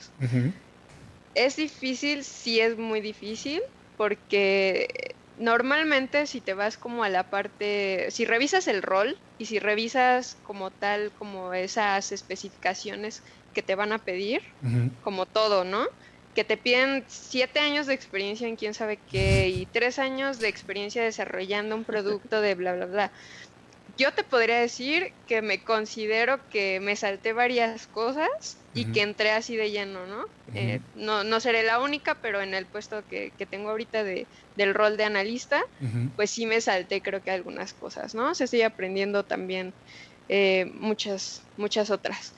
Es difícil, sí es muy difícil, porque normalmente si te vas como a la parte, si revisas el rol y si revisas como tal, como esas especificaciones que te van a pedir, como todo, ¿no? Que te piden siete años de experiencia en quién sabe qué y tres años de experiencia desarrollando un producto de bla, bla, bla yo te podría decir que me considero que me salté varias cosas y que entré así de lleno, ¿no? Eh, ¿no? no, seré la única, pero en el puesto que, tengo ahorita de, del rol de analista, pues sí me salté creo que algunas cosas, ¿no? Se estoy aprendiendo también eh, muchas, muchas otras.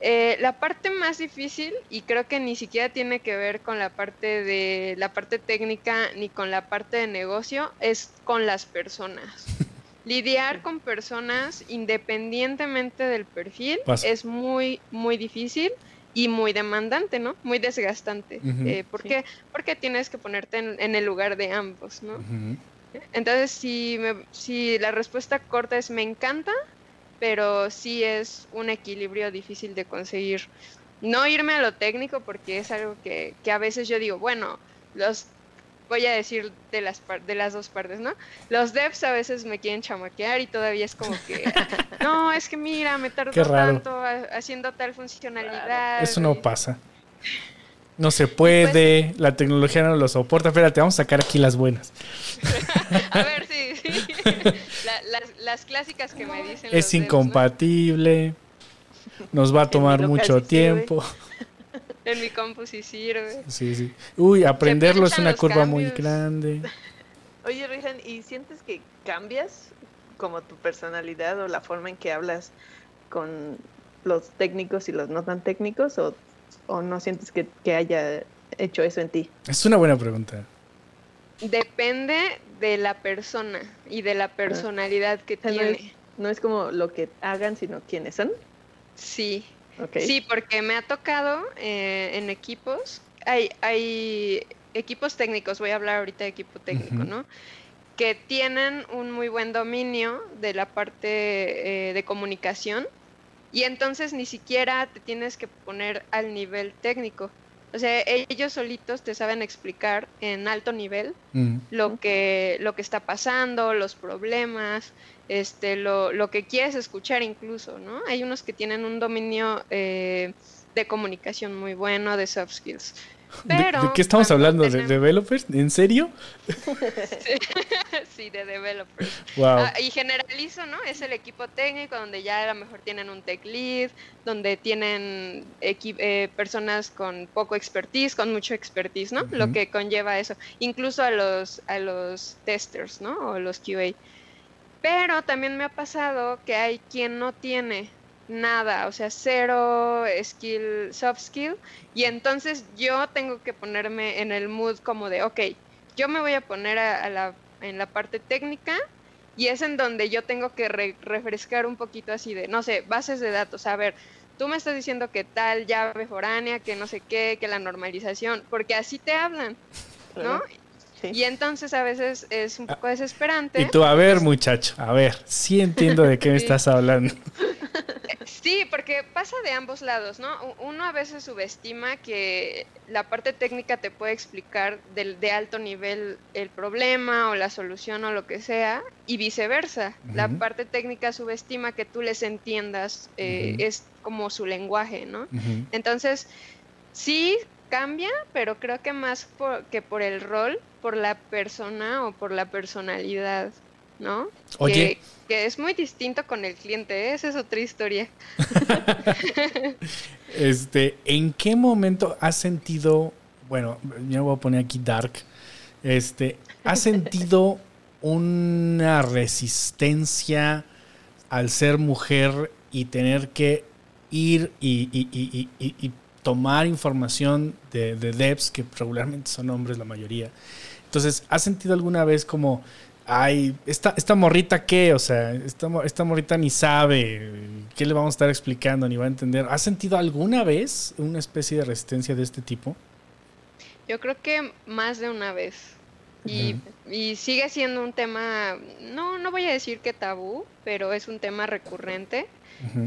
Eh, la parte más difícil, y creo que ni siquiera tiene que ver con la parte de la parte técnica ni con la parte de negocio, es con las personas. <laughs> lidiar con personas independientemente del perfil es muy, muy difícil y muy demandante, ¿no? Muy desgastante. Eh, ¿Por qué? Porque tienes que ponerte en, el lugar de ambos, ¿no? Entonces, si, me, si la respuesta corta es me encanta, pero sí es un equilibrio difícil de conseguir. No irme a lo técnico porque es algo que, que a veces yo digo, bueno, los voy a decir de las, de las dos partes, ¿no? Los devs a veces me quieren chamaquear y todavía es como que, <laughs> no, es que mira, me tardó tanto haciendo tal funcionalidad. Eso no pasa. <laughs> No se puede, pues la tecnología no lo soporta. Espérate, vamos a sacar aquí las buenas. <laughs> a ver, sí, sí. las, clásicas que me dicen. Es incompatible, nos va a tomar mucho tiempo. En mi compu sí sirve. Sí, sí. Uy, aprenderlo es una curva muy grande. <laughs> Oye, Rijan, ¿y sientes que cambias como tu personalidad o la forma en que hablas con los técnicos y los no tan técnicos? ¿O, no sientes que, haya hecho eso en ti? Es una buena pregunta. Depende de la persona y de la personalidad que tiene. No es como lo que hagan, sino quiénes son. Sí. Sí, porque me ha tocado eh, en equipos. Hay, hay equipos técnicos, voy a hablar ahorita de equipo técnico, ¿no? Que tienen un muy buen dominio de la parte eh, de comunicación y entonces ni siquiera te tienes que poner al nivel técnico. O sea, ellos solitos te saben explicar en alto nivel lo que lo que está pasando, los problemas, este, lo, lo que quieres escuchar incluso, ¿no? Hay unos que tienen un dominio eh, de comunicación muy bueno, de soft skills. <laughs> ¿De, qué estamos hablando? ¿De developers? ¿En serio? <laughs> sí, de developers. Ah, y generalizo, ¿no? Es el equipo técnico donde ya a lo mejor tienen un tech lead, donde tienen eh, personas con poco expertise, con mucho expertise, ¿no? Lo que conlleva eso. Incluso a los, a los testers, ¿no? O los QA. Pero también me ha pasado que hay quien no tiene nada, o sea, cero skill, soft skill, y entonces yo tengo que ponerme en el mood como de, ok, yo me voy a poner a, la, en la parte técnica y es en donde yo tengo que refrescar un poquito así de, no sé, bases de datos, a ver, tú me estás diciendo que tal llave foránea, que no sé qué, que la normalización, porque así te hablan, ¿no? Y entonces a veces es un poco desesperante. Y tú, a ver, muchacho, a ver, sí entiendo de qué me estás hablando. <laughs> Sí, porque pasa de ambos lados, ¿no? Uno a veces subestima que la parte técnica te puede explicar de, de alto nivel el problema o la solución o lo que sea, y viceversa. La parte técnica subestima que tú les entiendas, eh, es como su lenguaje, ¿no? Entonces, sí cambia, pero creo que más que por el rol, por la persona o por la personalidad, ¿no? Oye. Que, es muy distinto con el cliente, ¿eh? esa es otra historia. <laughs> este, ¿en qué momento has sentido, bueno, yo voy a poner aquí Dark, este, has sentido una resistencia al ser mujer y tener que ir y, y, y tomar información de, de devs, que regularmente son hombres la mayoría. Entonces, ¿has sentido alguna vez como, ay, esta, esta morrita qué? O sea, esta, esta morrita ni sabe, ¿qué le vamos a estar explicando? Ni va a entender. ¿Has sentido alguna vez una especie de resistencia de este tipo? Yo creo que más de una vez. Y, y, sigue siendo un tema, no, no voy a decir que tabú, pero es un tema recurrente,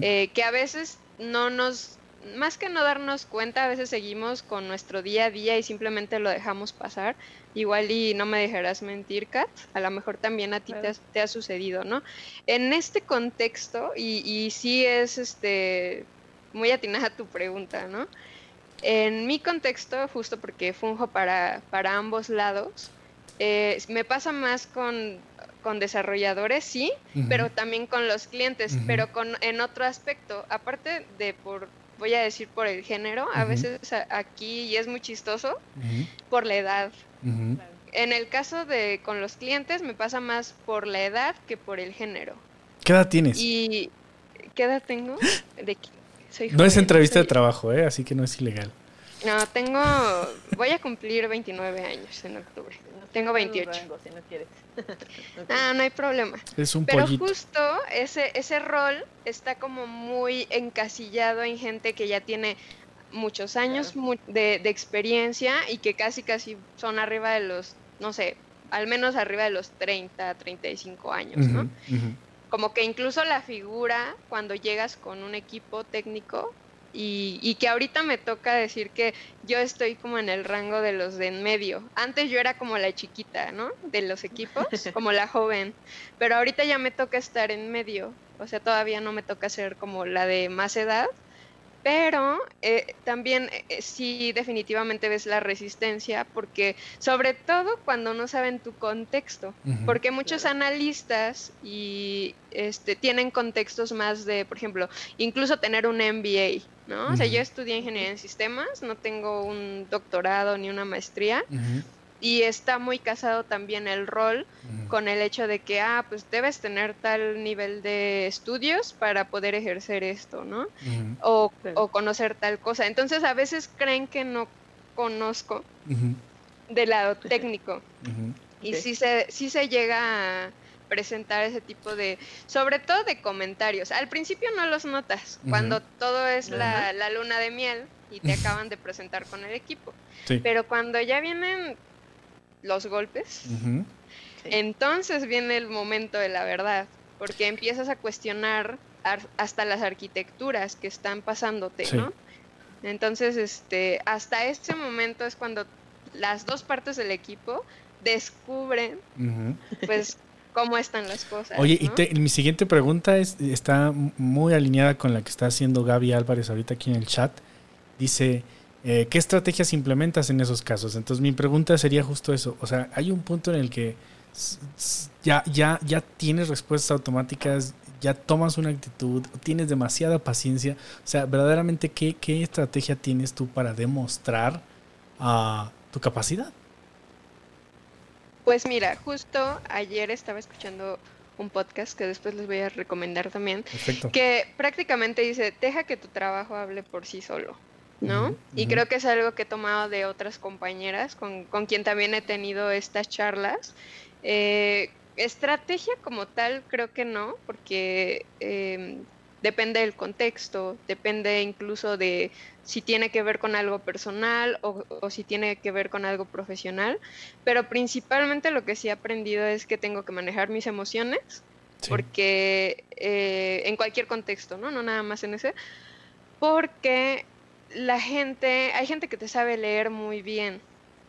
eh, que a veces no nos más que no darnos cuenta, a veces seguimos con nuestro día a día y simplemente lo dejamos pasar. Igual y no me dejarás mentir, Kat, a lo mejor también a ti te, ha, sucedido, ¿no? En este contexto, y, y sí es este muy atinada tu pregunta, ¿no? En mi contexto, justo porque funjo para, para ambos lados, eh, me pasa más con, con desarrolladores, sí, pero también con los clientes, pero con en otro aspecto, aparte de por voy a decir por el género, a veces aquí, y es muy chistoso, por la edad. En el caso de con los clientes me pasa más por la edad que por el género. ¿Qué edad tienes? Y ¿qué edad tengo? <gasps> De, soy no es entrevista de trabajo, ¿eh? así que no es ilegal. No, tengo, voy a cumplir 29 años en octubre. Tengo 28. si no quieres. <laughs> Ah, no hay problema. Es un Pero justo ese, ese rol está como muy encasillado en gente que ya tiene muchos años de, de, experiencia y que casi casi son arriba de los, no sé, al menos arriba de los 30, 35 años, ¿no? Como que incluso la figura, cuando llegas con un equipo técnico, y, que ahorita me toca decir que yo estoy como en el rango de los de en medio. Antes yo era como la chiquita, ¿no? De los equipos, <laughs> como la joven, pero ahorita ya me toca estar en medio, o sea, todavía no me toca ser como la de más edad, pero eh, también eh, sí definitivamente ves la resistencia porque sobre todo cuando no saben tu contexto, porque muchos analistas y este tienen contextos más de, por ejemplo, incluso tener un MBA, ¿no? O sea, yo estudié ingeniería en sistemas, no tengo un doctorado ni una maestría y está muy casado también el rol con el hecho de que, ah, pues debes tener tal nivel de estudios para poder ejercer esto, ¿no? o, conocer tal cosa. Entonces a veces creen que no conozco del lado técnico. Y sí se, sí se llega presentar ese tipo de, sobre todo de comentarios. Al principio no los notas, cuando todo es la, luna de miel y te <laughs> acaban de presentar con el equipo. Pero cuando ya vienen los golpes, entonces viene el momento de la verdad, porque empiezas a cuestionar hasta las arquitecturas que están pasándote, ¿no? Entonces, este, hasta este momento es cuando las dos partes del equipo descubren, pues, cómo están las cosas. Oye, y mi siguiente pregunta es, está muy alineada con la que está haciendo Gaby Álvarez ahorita aquí en el chat. Dice, eh, ¿qué estrategias implementas en esos casos? Entonces mi pregunta sería justo eso. O sea, hay un punto en el que ya, ya, ya tienes respuestas automáticas, ya tomas una actitud, tienes demasiada paciencia. O sea, verdaderamente, ¿qué, qué estrategia tienes tú para demostrar uh, tu capacidad? Pues mira, justo ayer estaba escuchando un podcast que después les voy a recomendar también, que prácticamente dice, deja que tu trabajo hable por sí solo, ¿no? Y creo que es algo que he tomado de otras compañeras con, con quien también he tenido estas charlas. Eh, estrategia como tal, creo que no, porque eh, depende del contexto, depende incluso de si tiene que ver con algo personal o, si tiene que ver con algo profesional, pero principalmente lo que sí he aprendido es que tengo que manejar mis emociones, porque eh, en cualquier contexto, ¿no? No nada más en ese, porque la gente, hay gente que te sabe leer muy bien,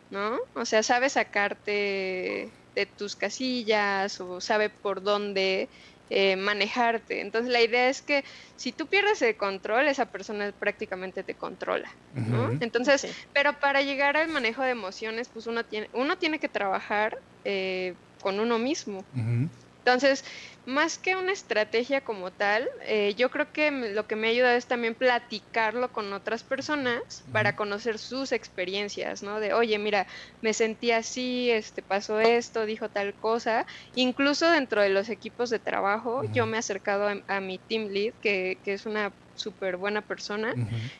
¿no? O sea, sabe sacarte de tus casillas o sabe por dónde eh, manejarte. Entonces la idea es que si tú pierdes el control, esa persona prácticamente te controla. Entonces, pero para llegar al manejo de emociones, pues uno tiene, uno tiene que trabajar eh, con uno mismo. Entonces, más que una estrategia como tal, eh, yo creo que lo que me ayuda es también platicarlo con otras personas para conocer sus experiencias, ¿no? De, oye, mira, me sentí así, este, pasó esto, dijo tal cosa. Incluso dentro de los equipos de trabajo, yo me he acercado a, mi team lead, que, que es una súper buena persona,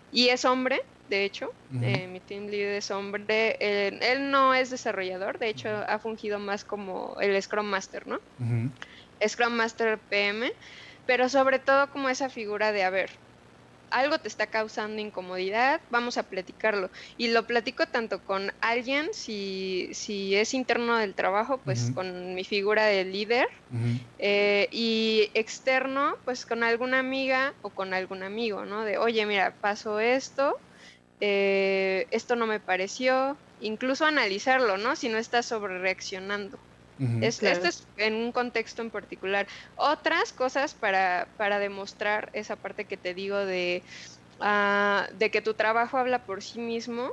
y es hombre, de hecho, eh, mi team lead es hombre, él no es desarrollador, de hecho ha fungido más como el Scrum Master, ¿no? Scrum Master PM, pero sobre todo como esa figura de, a ver, algo te está causando incomodidad, vamos a platicarlo. Y lo platico tanto con alguien, si, si es interno del trabajo, pues con mi figura de líder, eh, y externo, pues con alguna amiga o con algún amigo, ¿no? De, oye, mira, pasó esto, eh, esto no me pareció, incluso analizarlo, ¿no? Si no estás sobre reaccionando. Esto es en un contexto en particular. Otras cosas para, para demostrar esa parte que te digo de, ah, de que tu trabajo habla por sí mismo.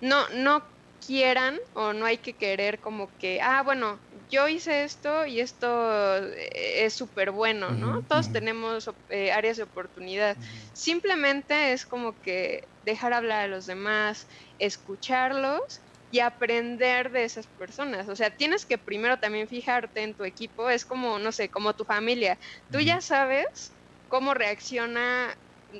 No, no quieran o no hay que querer como que, ah, bueno, yo hice esto y esto eh, es súper bueno, ¿no? Todos tenemos eh, áreas de oportunidad. Simplemente es como que dejar hablar a los demás, escucharlos y aprender de esas personas. O sea, tienes que primero también fijarte en tu equipo, es como, no sé, como tu familia. Tú ya sabes cómo reacciona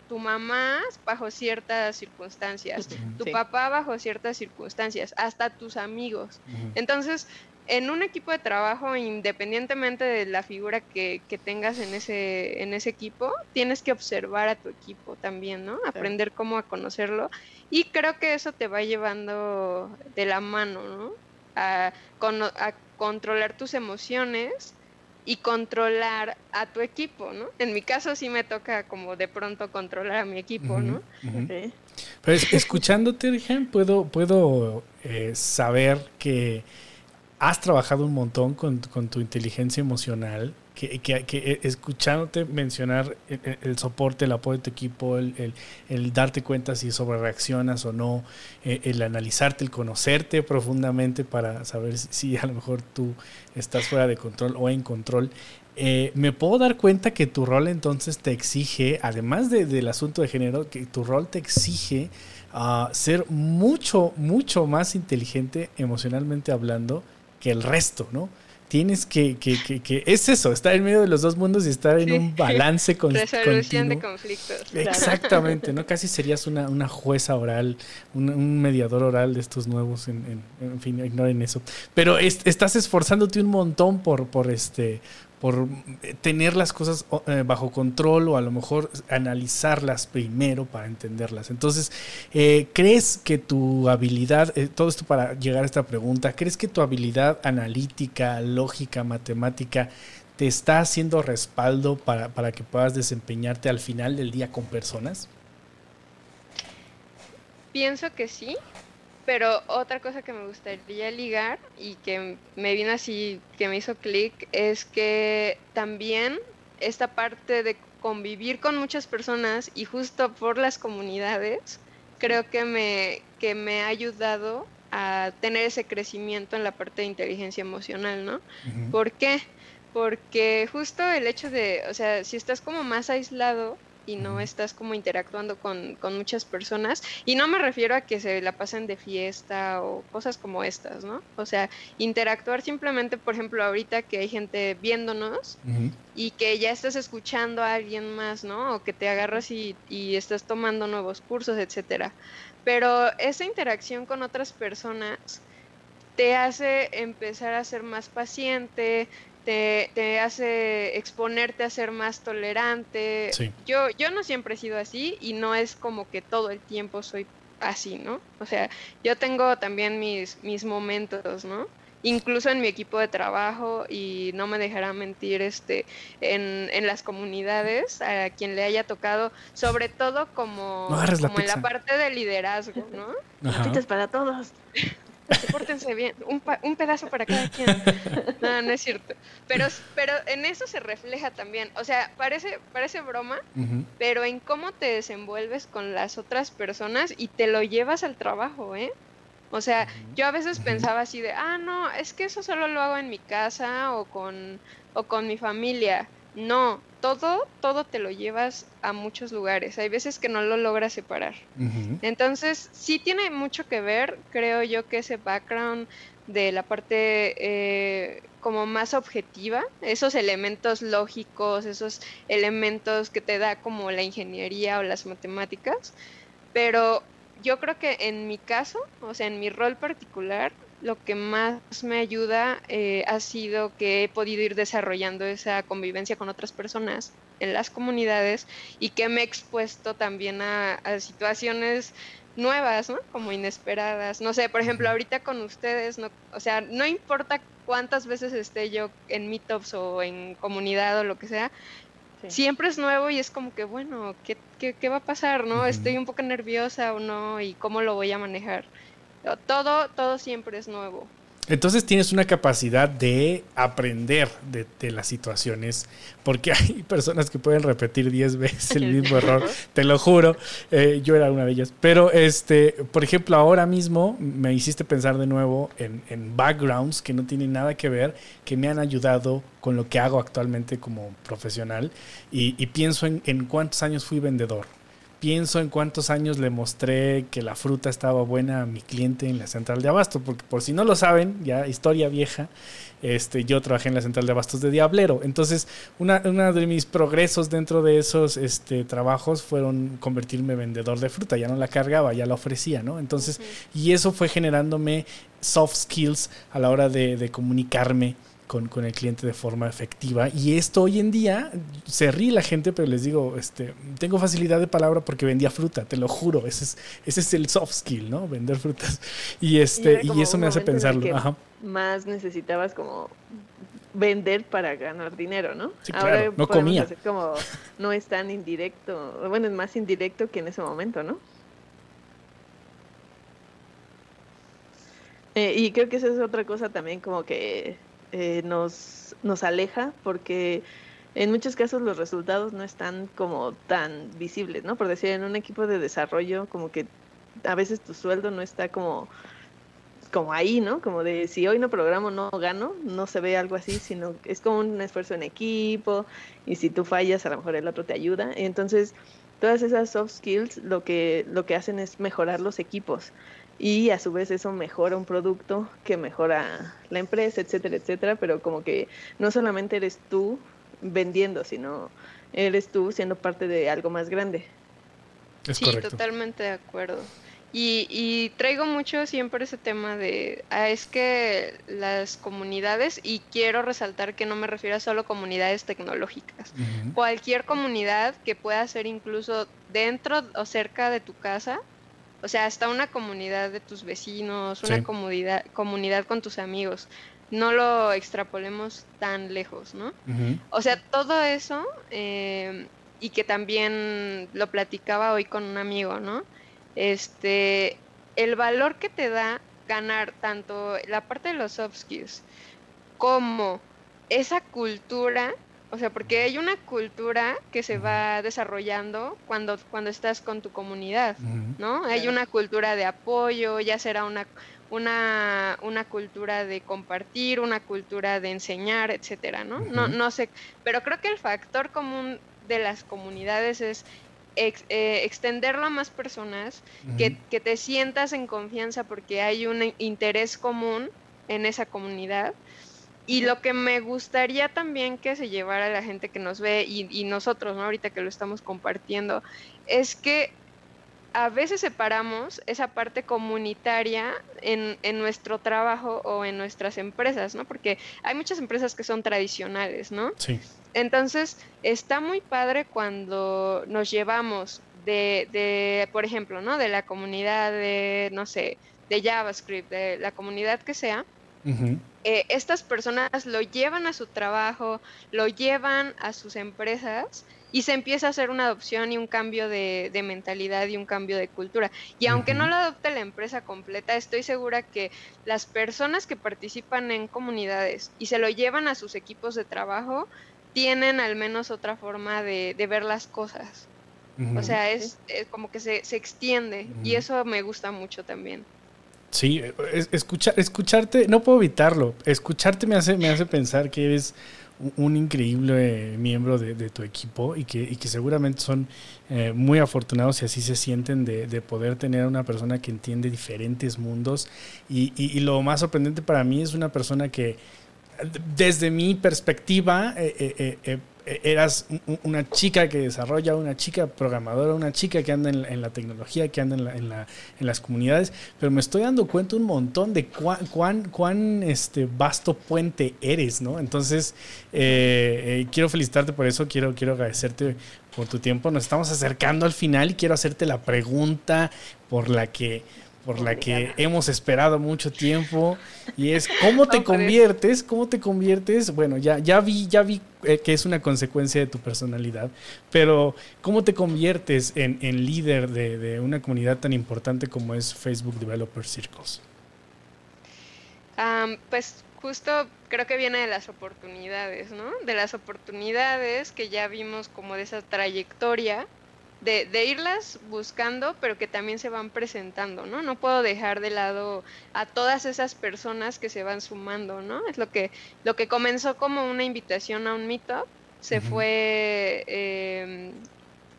tu mamá bajo ciertas circunstancias, tu papá bajo ciertas circunstancias, hasta tus amigos. Entonces, en un equipo de trabajo, independientemente de la figura que, tengas en ese, en ese equipo, tienes que observar a tu equipo también, ¿no? Aprender cómo a conocerlo. Y creo que eso te va llevando de la mano, ¿no? A, a controlar tus emociones y controlar a tu equipo, ¿no? En mi caso sí me toca como de pronto controlar a mi equipo, ¿no? Pues escuchándote, Rigen, puedo, puedo eh, saber que has trabajado un montón con, tu inteligencia emocional, que, que, eh, escuchándote mencionar el, soporte, el apoyo de tu equipo, el, darte cuenta si sobre reaccionas o no, eh, el analizarte, el conocerte profundamente para saber si, a lo mejor tú estás fuera de control o en control. Eh, me puedo dar cuenta que tu rol entonces te exige, además del asunto de género, que tu rol te exige uh, ser mucho, mucho más inteligente emocionalmente hablando que el resto, ¿no? tienes que, que, que, es eso, estar en medio de los dos mundos y estar en un balance con Resolución de conflictos. Exactamente, ¿no? <laughs> Casi serías una, una jueza oral, un, mediador oral de estos nuevos, en, en, fin, ignoren eso. Pero estás esforzándote un montón por, por este por tener las cosas eh, bajo control o a lo mejor analizarlas primero para entenderlas. Entonces, eh, ¿crees que tu habilidad, eh, todo esto para llegar a esta pregunta, ¿crees que tu habilidad analítica, lógica, matemática, te está haciendo respaldo para, para que puedas desempeñarte al final del día con personas? Pienso que sí, pero otra cosa que me gustaría ligar y que me vino así, que me hizo clic, es que también esta parte de convivir con muchas personas y justo por las comunidades, creo que me, que me ha ayudado a tener ese crecimiento en la parte de inteligencia emocional, ¿no? ¿Por qué? Porque justo el hecho de, o sea, si estás como más aislado, y no estás como interactuando con, muchas personas. Y no me refiero a que se la pasen de fiesta o cosas como estas, ¿no? O sea, interactuar simplemente, por ejemplo, ahorita que hay gente viéndonos y que ya estás escuchando a alguien más, ¿no? O que te agarras y, y estás tomando nuevos cursos, etcétera. Pero esa interacción con otras personas te hace empezar a ser más paciente, te, hace exponerte a ser más tolerante. Yo, yo no siempre he sido así y no es como que todo el tiempo soy así, ¿no? O sea, yo tengo también mis, mis momentos, ¿no? Incluso en mi equipo de trabajo y no me dejará mentir este en, en las comunidades a quien le haya tocado, sobre todo como, como en la parte de liderazgo, ¿no? para todos. <laughs> <laughs> Pórtense bien, un, un, pedazo para cada quien. No, no es cierto. Pero, pero en eso se refleja también. O sea, parece, parece broma, pero en cómo te desenvuelves con las otras personas y te lo llevas al trabajo, ¿eh? O sea, yo a veces pensaba así de, ah, no, es que eso solo lo hago en mi casa o con, o con mi familia. No, todo, todo te lo llevas a muchos lugares. Hay veces que no lo logras separar. Entonces, sí tiene mucho que ver, creo yo, que ese background de la parte eh, como más objetiva, esos elementos lógicos, esos elementos que te da como la ingeniería o las matemáticas, pero yo creo que en mi caso, o sea, en mi rol particular, lo que más me ayuda eh, ha sido que he podido ir desarrollando esa convivencia con otras personas en las comunidades y que me he expuesto también a, situaciones nuevas, ¿no? Como inesperadas. No sé, por ejemplo, ahorita con ustedes, no, o sea, no importa cuántas veces esté yo en meetups o en comunidad o lo que sea, siempre es nuevo y es como que, bueno, ¿qué, qué, va a pasar, no? Estoy un poco nerviosa o no y cómo lo voy a manejar. Todo, todo siempre es nuevo. Entonces tienes una capacidad de aprender de, las situaciones, porque <laughs> hay personas que pueden repetir 10 veces el mismo <laughs> error, te lo juro, eh, yo era una de ellas. Pero, este, por ejemplo, ahora mismo me hiciste pensar de nuevo en, backgrounds que no tienen nada que ver, que me han ayudado con lo que hago actualmente como profesional, y, pienso en cuántos años fui vendedor pienso en cuántos años le mostré que la fruta estaba buena a mi cliente en la central de abasto, porque por si no lo saben, ya historia vieja, este, yo trabajé en la central de abastos de Diablero. Entonces, una, de mis progresos dentro de esos este, trabajos fueron convertirme en vendedor de fruta, ya no la cargaba, ya la ofrecía, ¿no? Entonces, y eso fue generándome soft skills a la hora de, de comunicarme con, con, el cliente de forma efectiva. Y esto hoy en día se ríe la gente, pero les digo, este, tengo facilidad de palabra porque vendía fruta, te lo juro. Ese es, ese es el soft skill, ¿no? Vender frutas. <laughs> Y este, y, eso me hace pensarlo. Más necesitabas como vender para ganar dinero, ¿no? Sí, claro, no comía. como, no es tan indirecto, bueno, es más indirecto que en ese momento, ¿no? Eh, y creo que esa es otra cosa también como que eh, nos, nos aleja porque en muchos casos los resultados no están como tan visibles, ¿no? Por decir, en un equipo de desarrollo, como que a veces tu sueldo no está como, como ahí, ¿no? Como de si hoy no programo, no gano, no se ve algo así, sino es como un esfuerzo en equipo y si tú fallas, a lo mejor el otro te ayuda. Entonces, todas esas soft skills lo que, lo que hacen es mejorar los equipos y a su vez eso mejora un producto que mejora la empresa, etcétera, etcétera, pero como que no solamente eres tú vendiendo, sino eres tú siendo parte de algo más grande. sí, totalmente de acuerdo. Y, traigo mucho siempre ese tema de, ah, es que las comunidades, y quiero resaltar que no me refiero a solo comunidades tecnológicas, cualquier comunidad que pueda ser incluso dentro o cerca de tu casa, o sea, hasta una comunidad de tus vecinos, una comunidad, comunidad con tus amigos, no lo extrapolemos tan lejos, ¿no? O sea, todo eso, eh, y que también lo platicaba hoy con un amigo, ¿no? este, el valor que te da ganar tanto la parte de los soft skills como esa cultura, o sea, porque hay una cultura que se va desarrollando cuando, cuando estás con tu comunidad, ¿no? Hay una cultura de apoyo, ya será una, una, una cultura de compartir, una cultura de enseñar, etcétera, ¿no? No, no sé, pero creo que el factor común de las comunidades es eh, extenderlo a más personas, que, te sientas en confianza porque hay un interés común en esa comunidad. Y lo que me gustaría también que se llevara la gente que nos ve y, nosotros, ¿no? ahorita que lo estamos compartiendo, es que a veces separamos esa parte comunitaria en, en, nuestro trabajo o en nuestras empresas, ¿no? Porque hay muchas empresas que son tradicionales, ¿no? Sí. Entonces, está muy padre cuando nos llevamos de, de, por ejemplo, ¿no? De la comunidad de, no sé, de JavaScript, de la comunidad que sea. Eh, estas personas lo llevan a su trabajo, lo llevan a sus empresas y se empieza a hacer una adopción y un cambio de, mentalidad y un cambio de cultura. Y aunque no lo adopte la empresa completa, estoy segura que las personas que participan en comunidades y se lo llevan a sus equipos de trabajo, tienen al menos otra forma de, ver las cosas. O sea, es, como que se, extiende y eso me gusta mucho también. Sí, escuchar, escucharte, no puedo evitarlo, escucharte me hace, me hace pensar que eres un increíble miembro de, tu equipo y que, que seguramente son eh, muy afortunados y así se sienten de, poder tener una persona que entiende diferentes mundos. Y, y, lo más sorprendente para mí es una persona que desde mi perspectiva, eh, eh, eh, eras una chica que desarrolla, una chica programadora, una chica que anda en, la tecnología, que anda en, las comunidades, pero me estoy dando cuenta un montón de cuán, cuán, este, vasto puente eres, ¿no? Entonces, quiero felicitarte por eso, quiero, quiero agradecerte por tu tiempo. Nos estamos acercando al final y quiero hacerte la pregunta por la que por la que hemos esperado mucho tiempo y es cómo te conviertes, cómo te conviertes, bueno, ya, ya vi, ya vi eh, que es una consecuencia de tu personalidad, pero cómo te conviertes en, líder de, una comunidad tan importante como es Facebook Developer Circles. pues justo creo que viene de las oportunidades, ¿no? De las oportunidades que ya vimos como de esa trayectoria de, irlas buscando, pero que también se van presentando, ¿no? No puedo dejar de lado a todas esas personas que se van sumando, ¿no? Es lo que, lo que comenzó como una invitación a un meetup, se fue em,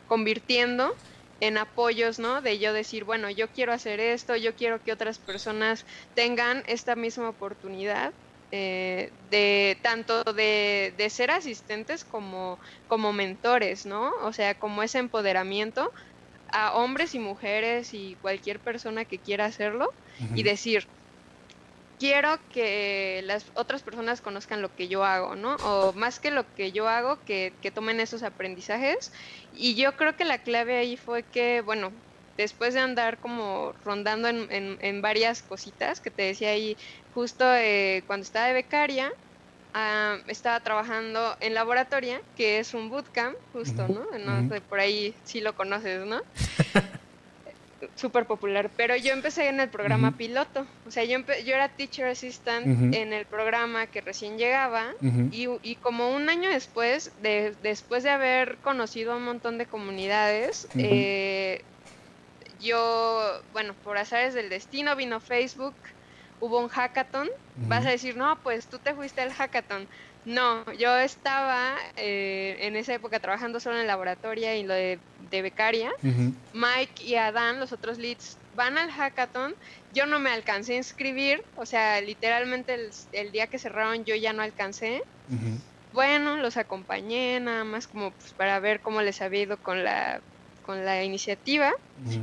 convirtiendo en apoyos, ¿no? De yo decir, bueno, yo quiero hacer esto, yo quiero que otras personas tengan esta misma oportunidad eh, de tanto de, ser asistentes como, como mentores, ¿no? O sea, como ese empoderamiento a hombres y mujeres y cualquier persona que quiera hacerlo y decir, quiero que las otras personas conozcan lo que yo hago, ¿no? O más que lo que yo hago, que, que tomen esos aprendizajes. Y yo creo que la clave ahí fue que, bueno, después de andar como rondando en, en, varias cositas que te decía ahí, justo eh, cuando estaba de becaria, ah, estaba trabajando en laboratoria, que es un bootcamp, justo, ¿no? no sé, por ahí sí lo conoces, ¿no? <laughs> Súper popular, pero yo empecé en el programa piloto, o sea, yo, yo era teacher assistant en el programa que recién llegaba y, y, como un año después, de, después de haber conocido un montón de comunidades, eh, yo, bueno, por azares del destino vino Facebook, hubo un hackathon, vas a decir, no, pues tú te fuiste al hackathon. No, yo estaba eh, en esa época trabajando solo en el laboratorio y lo de, becaria. Mike y Adán, los otros leads, van al hackathon, yo no me alcancé a inscribir, o sea, literalmente el, día que cerraron yo ya no alcancé. Bueno, los acompañé nada más como pues, para ver cómo les había ido con la con la iniciativa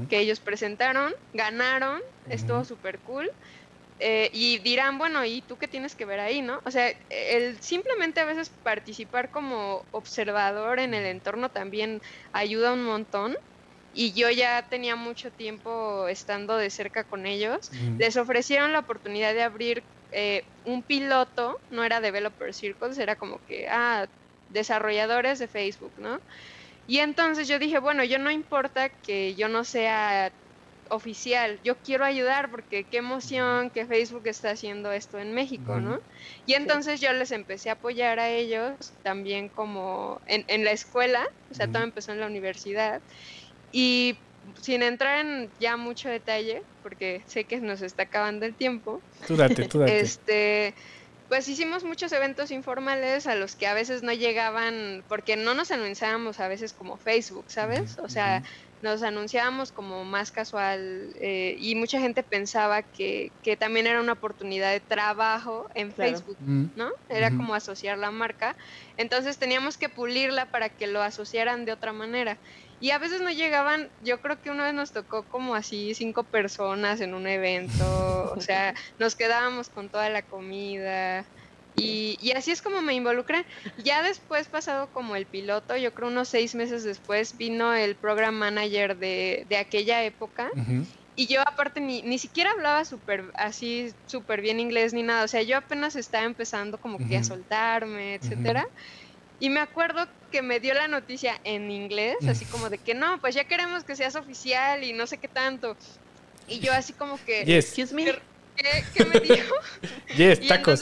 que ellos presentaron, ganaron, estuvo súper cool. Eh, y dirán, bueno, ¿y tú qué tienes que ver ahí, no? O sea, el simplemente a veces participar como observador en el entorno también ayuda un montón. Y yo ya tenía mucho tiempo estando de cerca con ellos. Les ofrecieron la oportunidad de abrir eh, un piloto, no era Developer Circles, era como que, ah, desarrolladores de Facebook, ¿no? Y entonces yo dije, bueno, yo no importa que yo no sea oficial, yo quiero ayudar porque qué emoción que Facebook está haciendo esto en México, ¿no? Y entonces yo les empecé a apoyar a ellos también como en, la escuela, o sea, todo empezó en la universidad. Y sin entrar en ya mucho detalle, porque sé que nos está acabando el tiempo. Tú date, tú date. Este, pues hicimos muchos eventos informales a los que a veces no llegaban, porque no nos anunciábamos a veces como Facebook, ¿sabes? O sea, nos anunciábamos como más casual eh, y mucha gente pensaba que, que, también era una oportunidad de trabajo en Facebook, ¿no? Era como asociar la marca. Entonces teníamos que pulirla para que lo asociaran de otra manera. Y a veces no llegaban, yo creo que una vez nos tocó como así cinco personas en un evento, o sea, <laughs> nos quedábamos con toda la comida. Y, y, así es como me involucré. Ya después, pasado como el piloto, yo creo unos seis meses después, vino el program manager de, de aquella época. Y yo aparte ni, ni siquiera hablaba súper así, súper bien inglés ni nada. O sea, yo apenas estaba empezando como que a soltarme, etcétera. Y me acuerdo que me dio la noticia en inglés, así como de que no, pues ya queremos que seas oficial y no sé qué tanto. Y yo así como que... Excuse me. ¿Qué, me dijo? Yes, <laughs> tacos.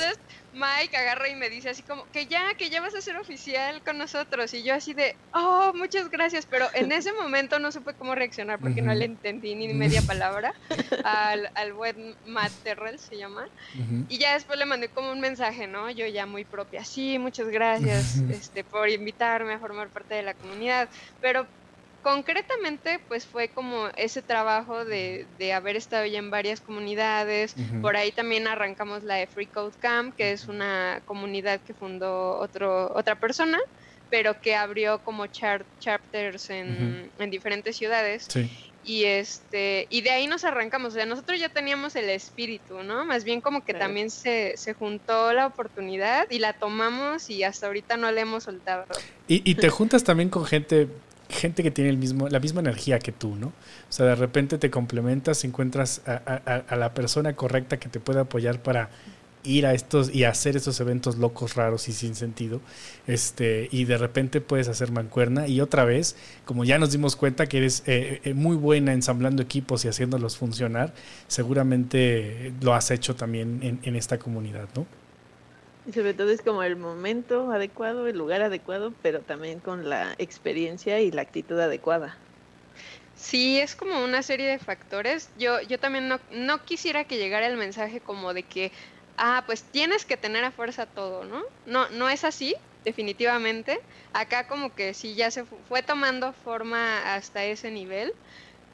Mike agarra y me dice así como que ya, que ya vas a ser oficial con nosotros. Y yo así de, oh, muchas gracias. Pero en ese momento no supe cómo reaccionar porque no le entendí ni media palabra al, al buen Matt Terrell, se llama. Y ya después le mandé como un mensaje, ¿no? Yo ya muy propia, sí, muchas gracias este, por invitarme a formar parte de la comunidad. Pero concretamente, pues fue como ese trabajo de, de haber estado ya en varias comunidades. Por ahí también arrancamos la de Free Code Camp, que es una comunidad que fundó otro, otra persona, pero que abrió como chapters en, en, diferentes ciudades. Y este, y de ahí nos arrancamos. O sea, nosotros ya teníamos el espíritu, ¿no? Más bien como que también se, se, juntó la oportunidad y la tomamos y hasta ahorita no la hemos soltado. Y, y te juntas también con gente gente que tiene el mismo, la misma energía que tú, ¿no? O sea, de repente te complementas, encuentras a, la persona correcta que te puede apoyar para ir a estos y hacer estos eventos locos, raros y sin sentido, este, y de repente puedes hacer mancuerna y otra vez, como ya nos dimos cuenta que eres eh, eh, muy buena ensamblando equipos y haciéndolos funcionar, seguramente lo has hecho también en, en esta comunidad, ¿no? Y sobre todo es como el momento adecuado, el lugar adecuado, pero también con la experiencia y la actitud adecuada. Sí, es como una serie de factores. Yo, yo también no, no quisiera que llegara el mensaje como de que, ah, pues tienes que tener a fuerza todo, ¿no? No, no es así, definitivamente. Acá como que sí ya se fue tomando forma hasta ese nivel.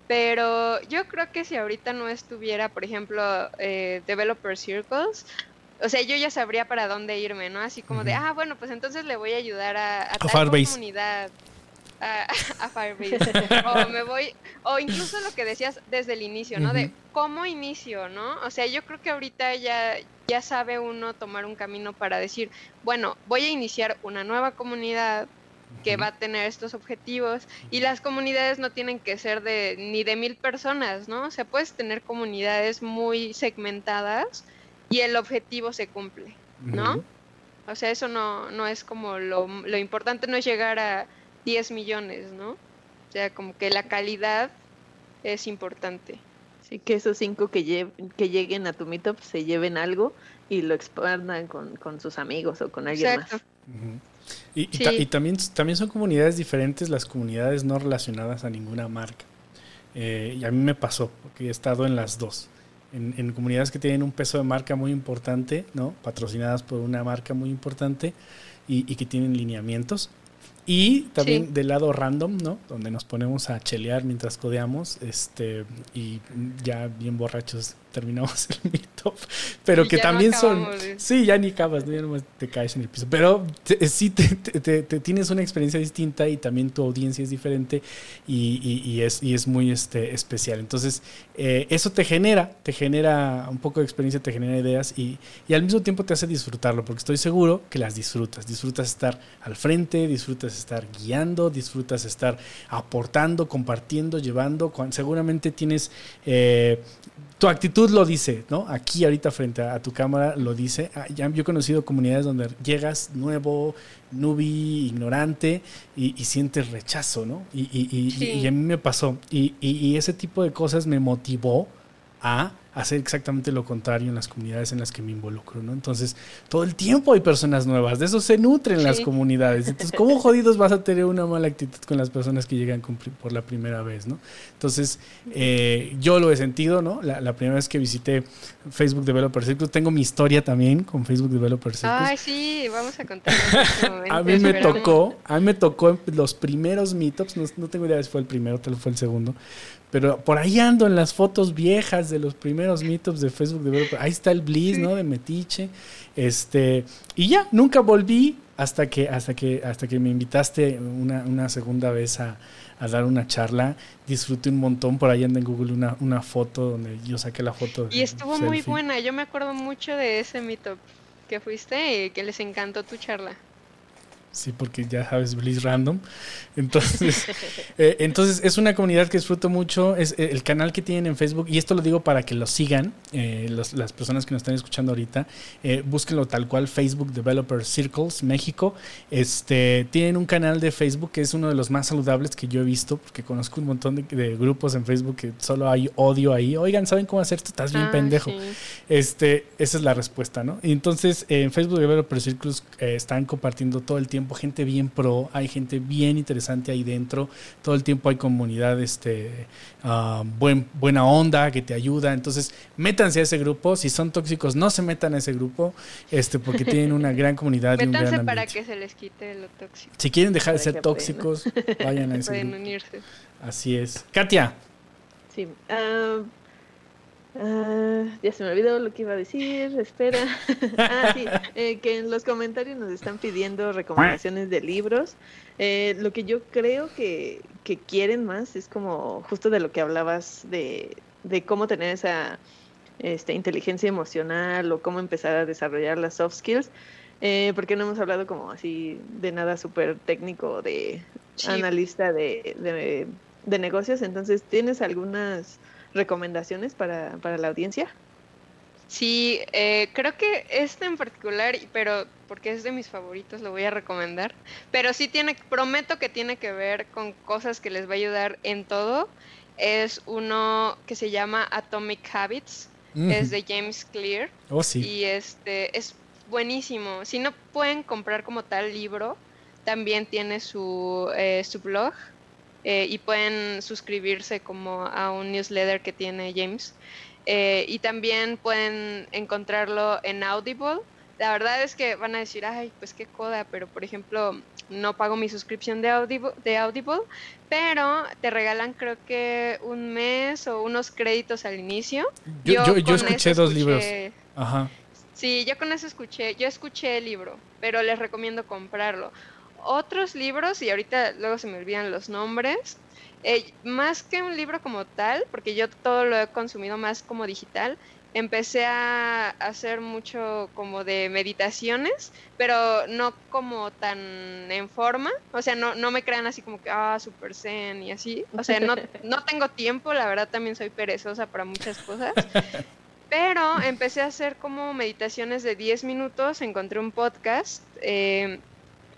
Pero yo creo que si ahorita no estuviera, por ejemplo, eh, Developer Circles, o sea, yo ya sabría para dónde irme, ¿no? Así como de, ah, bueno, pues entonces le voy a ayudar a, a, tal comunidad. A, <laughs> a, Firebase. o me voy, o incluso lo que decías desde el inicio, ¿no? De cómo inicio, ¿no? O sea, yo creo que ahorita ya, ya sabe uno tomar un camino para decir, bueno, voy a iniciar una nueva comunidad que va a tener estos objetivos y las comunidades no tienen que ser de ni de mil personas, ¿no? O sea, puedes tener comunidades muy segmentadas y el objetivo se cumple, ¿no? O sea, eso no, no es como lo, lo importante no es llegar a 10 millones, ¿no? O sea, como que la calidad es importante. Sí, que esos cinco que, que lleguen a tu meetup se lleven algo y lo expandan con, con sus amigos o con alguien más. Y, y, también, también son comunidades diferentes las comunidades no relacionadas a ninguna marca. Eh, y a mí me pasó, porque he estado en las dos en, comunidades que tienen un peso de marca muy importante, ¿no? patrocinadas por una marca muy importante y, que tienen lineamientos Y también del lado random, ¿no? Donde nos ponemos a chelear mientras codeamos, este, y ya bien borrachos terminamos <laughs> el meetup, pero que también son... Sí, ya ni acabas, ¿no? ya nomás te caes en el piso, pero sí te, tienes una experiencia distinta y también tu audiencia es diferente y, y, es, y es muy este, especial. Entonces, eh, eso te genera, te genera un poco de experiencia, te genera ideas y, y al mismo tiempo te hace disfrutarlo, porque estoy seguro que las disfrutas, disfrutas estar al frente, disfrutas estar guiando, disfrutas estar aportando, compartiendo, llevando, seguramente tienes... Eh, tu actitud lo dice, ¿no? Aquí ahorita frente a, tu cámara lo dice. Ah, ya, yo he conocido comunidades donde llegas nuevo, nubi, ignorante y, sientes rechazo, ¿no? Y, a mí me pasó. y ese tipo de cosas me motivó a hacer exactamente lo contrario en las comunidades en las que me involucro, ¿no? Entonces, todo el tiempo hay personas nuevas, de eso se nutren las comunidades. Entonces, ¿cómo <laughs> jodidos vas a tener una mala actitud con las personas que llegan por la primera vez, ¿no? Entonces, eh, yo lo he sentido, ¿no? La, primera vez que visité Facebook Developer Circus, tengo mi historia también con Facebook Developer Circus. Ay, sí, vamos a contar. Este <laughs> a mí me tocó, a mí me tocó los primeros meetups, no, no tengo idea si fue el primero, tal fue el segundo, pero por ahí ando en las fotos viejas de los primeros meetups de Facebook de Ahí está el Bliss, ¿no? De Metiche. Este, y ya, nunca volví hasta que, hasta que, hasta que me invitaste una, una segunda vez a, a, dar una charla. Disfruté un montón. Por ahí anda en Google una, una foto donde yo saqué la foto. Y estuvo muy buena. Yo me acuerdo mucho de ese meetup que fuiste y que les encantó tu charla. Sí, porque ya sabes, Bliss Random. Entonces, <laughs> eh, entonces es una comunidad que disfruto mucho. Es eh, el canal que tienen en Facebook, y esto lo digo para que lo sigan, eh, las personas que nos están escuchando ahorita, búsquenlo tal cual, Facebook Developer Circles México. Este, tienen un canal de Facebook que es uno de los más saludables que yo he visto, porque conozco un montón de, grupos en Facebook que solo hay odio ahí. Oigan, ¿saben cómo hacer esto? Estás bien ah, pendejo. Este, esa es la respuesta, ¿no? Y entonces, en Facebook Developer Circles están compartiendo todo el tiempo gente bien pro, hay gente bien interesante ahí dentro, todo el tiempo hay comunidad este, ah, buen, buena onda que te ayuda, entonces métanse a ese grupo, si son tóxicos no se metan a ese grupo, este, porque <laughs> tienen una gran comunidad. y un gran para que se les quite lo tóxico. Si quieren dejar de ser tóxicos, vayan a ese Pueden unirse. Así es. Katia. Sí. Uh, Ah, ya se me olvidó lo que iba a decir, espera. <laughs> ah, sí, eh, que en los comentarios nos están pidiendo recomendaciones de libros. Eh, lo que yo creo que, que, quieren más es como justo de lo que hablabas de, de cómo tener esa este, inteligencia emocional o cómo empezar a desarrollar las soft skills. Eh, porque no hemos hablado como así de nada súper técnico de analista de, de, de negocios. Entonces, ¿tienes algunas recomendaciones para, para la audiencia? Sí, eh, creo que este en particular, pero porque es de mis favoritos, lo voy a recomendar. Pero sí tiene, prometo que tiene que ver con cosas que les va a ayudar en todo. Es uno que se llama Atomic Habits, es de James Clear. Oh, sí. Y este es buenísimo. Si no pueden comprar como tal libro, también tiene su, eh, su blog eh, y pueden suscribirse como a un newsletter que tiene James. Eh, y también pueden encontrarlo en Audible. La verdad es que van a decir, ay, pues qué coda, pero por ejemplo, no pago mi suscripción de Audible, de Audible, pero te regalan creo que un mes o unos créditos al inicio. Yo, yo, escuché dos libros. Ajá. Sí, yo con eso escuché, yo escuché el libro, pero les recomiendo comprarlo otros libros, y ahorita luego se me olvidan los nombres, eh, más que un libro como tal, porque yo todo lo he consumido más como digital, empecé a hacer mucho como de meditaciones, pero no como tan en forma, o sea, no, no me crean así como que, ah, super zen y así, o sea, no, <laughs> no tengo tiempo, la verdad también soy perezosa para muchas cosas, pero empecé a hacer como meditaciones de 10 minutos, encontré un podcast eh,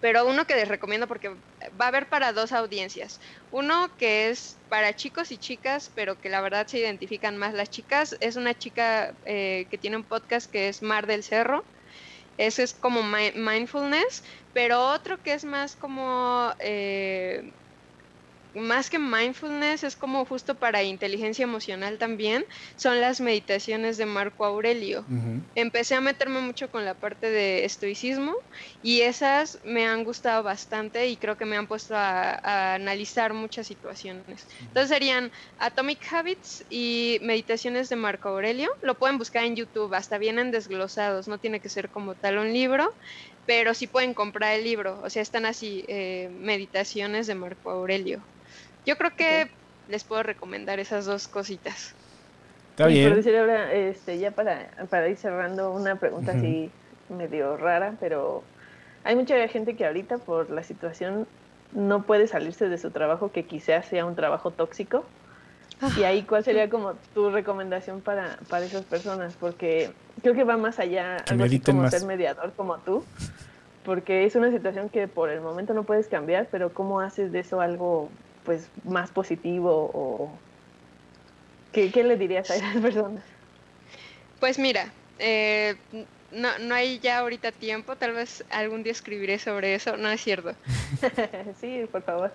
pero uno que les recomiendo porque va a haber para dos audiencias. Uno que es para chicos y chicas, pero que la verdad se identifican más las chicas. Es una chica eh, que tiene un podcast que es Mar del Cerro. Ese es como mindfulness, pero otro que es más como... Eh, más que mindfulness, es como justo para inteligencia emocional también, son las meditaciones de Marco Aurelio. Empecé a meterme mucho con la parte de estoicismo y esas me han gustado bastante y creo que me han puesto a, analizar muchas situaciones. Entonces serían Atomic Habits y meditaciones de Marco Aurelio. Lo pueden buscar en YouTube, hasta vienen desglosados, no tiene que ser como tal un libro pero sí pueden comprar el libro, o sea, están así, eh, meditaciones de Marco Aurelio. Yo creo que les puedo recomendar esas dos cositas. Está bien. Por decir ahora, este, ya para, para ir cerrando, una pregunta así medio rara, pero hay mucha gente que ahorita por la situación no puede salirse de su trabajo, que quizás sea un trabajo tóxico. Y ahí, ¿cuál sería como tu recomendación para, para esas personas? Porque creo que va más allá, algo así como ser mediador como tú, porque es una situación que por el momento no puedes cambiar, pero ¿cómo haces de eso algo pues más positivo o qué, qué le dirías a esas personas? Pues mira, eh, no, no hay ya ahorita tiempo, tal vez algún día escribiré sobre eso, no es cierto. <laughs> sí, por favor.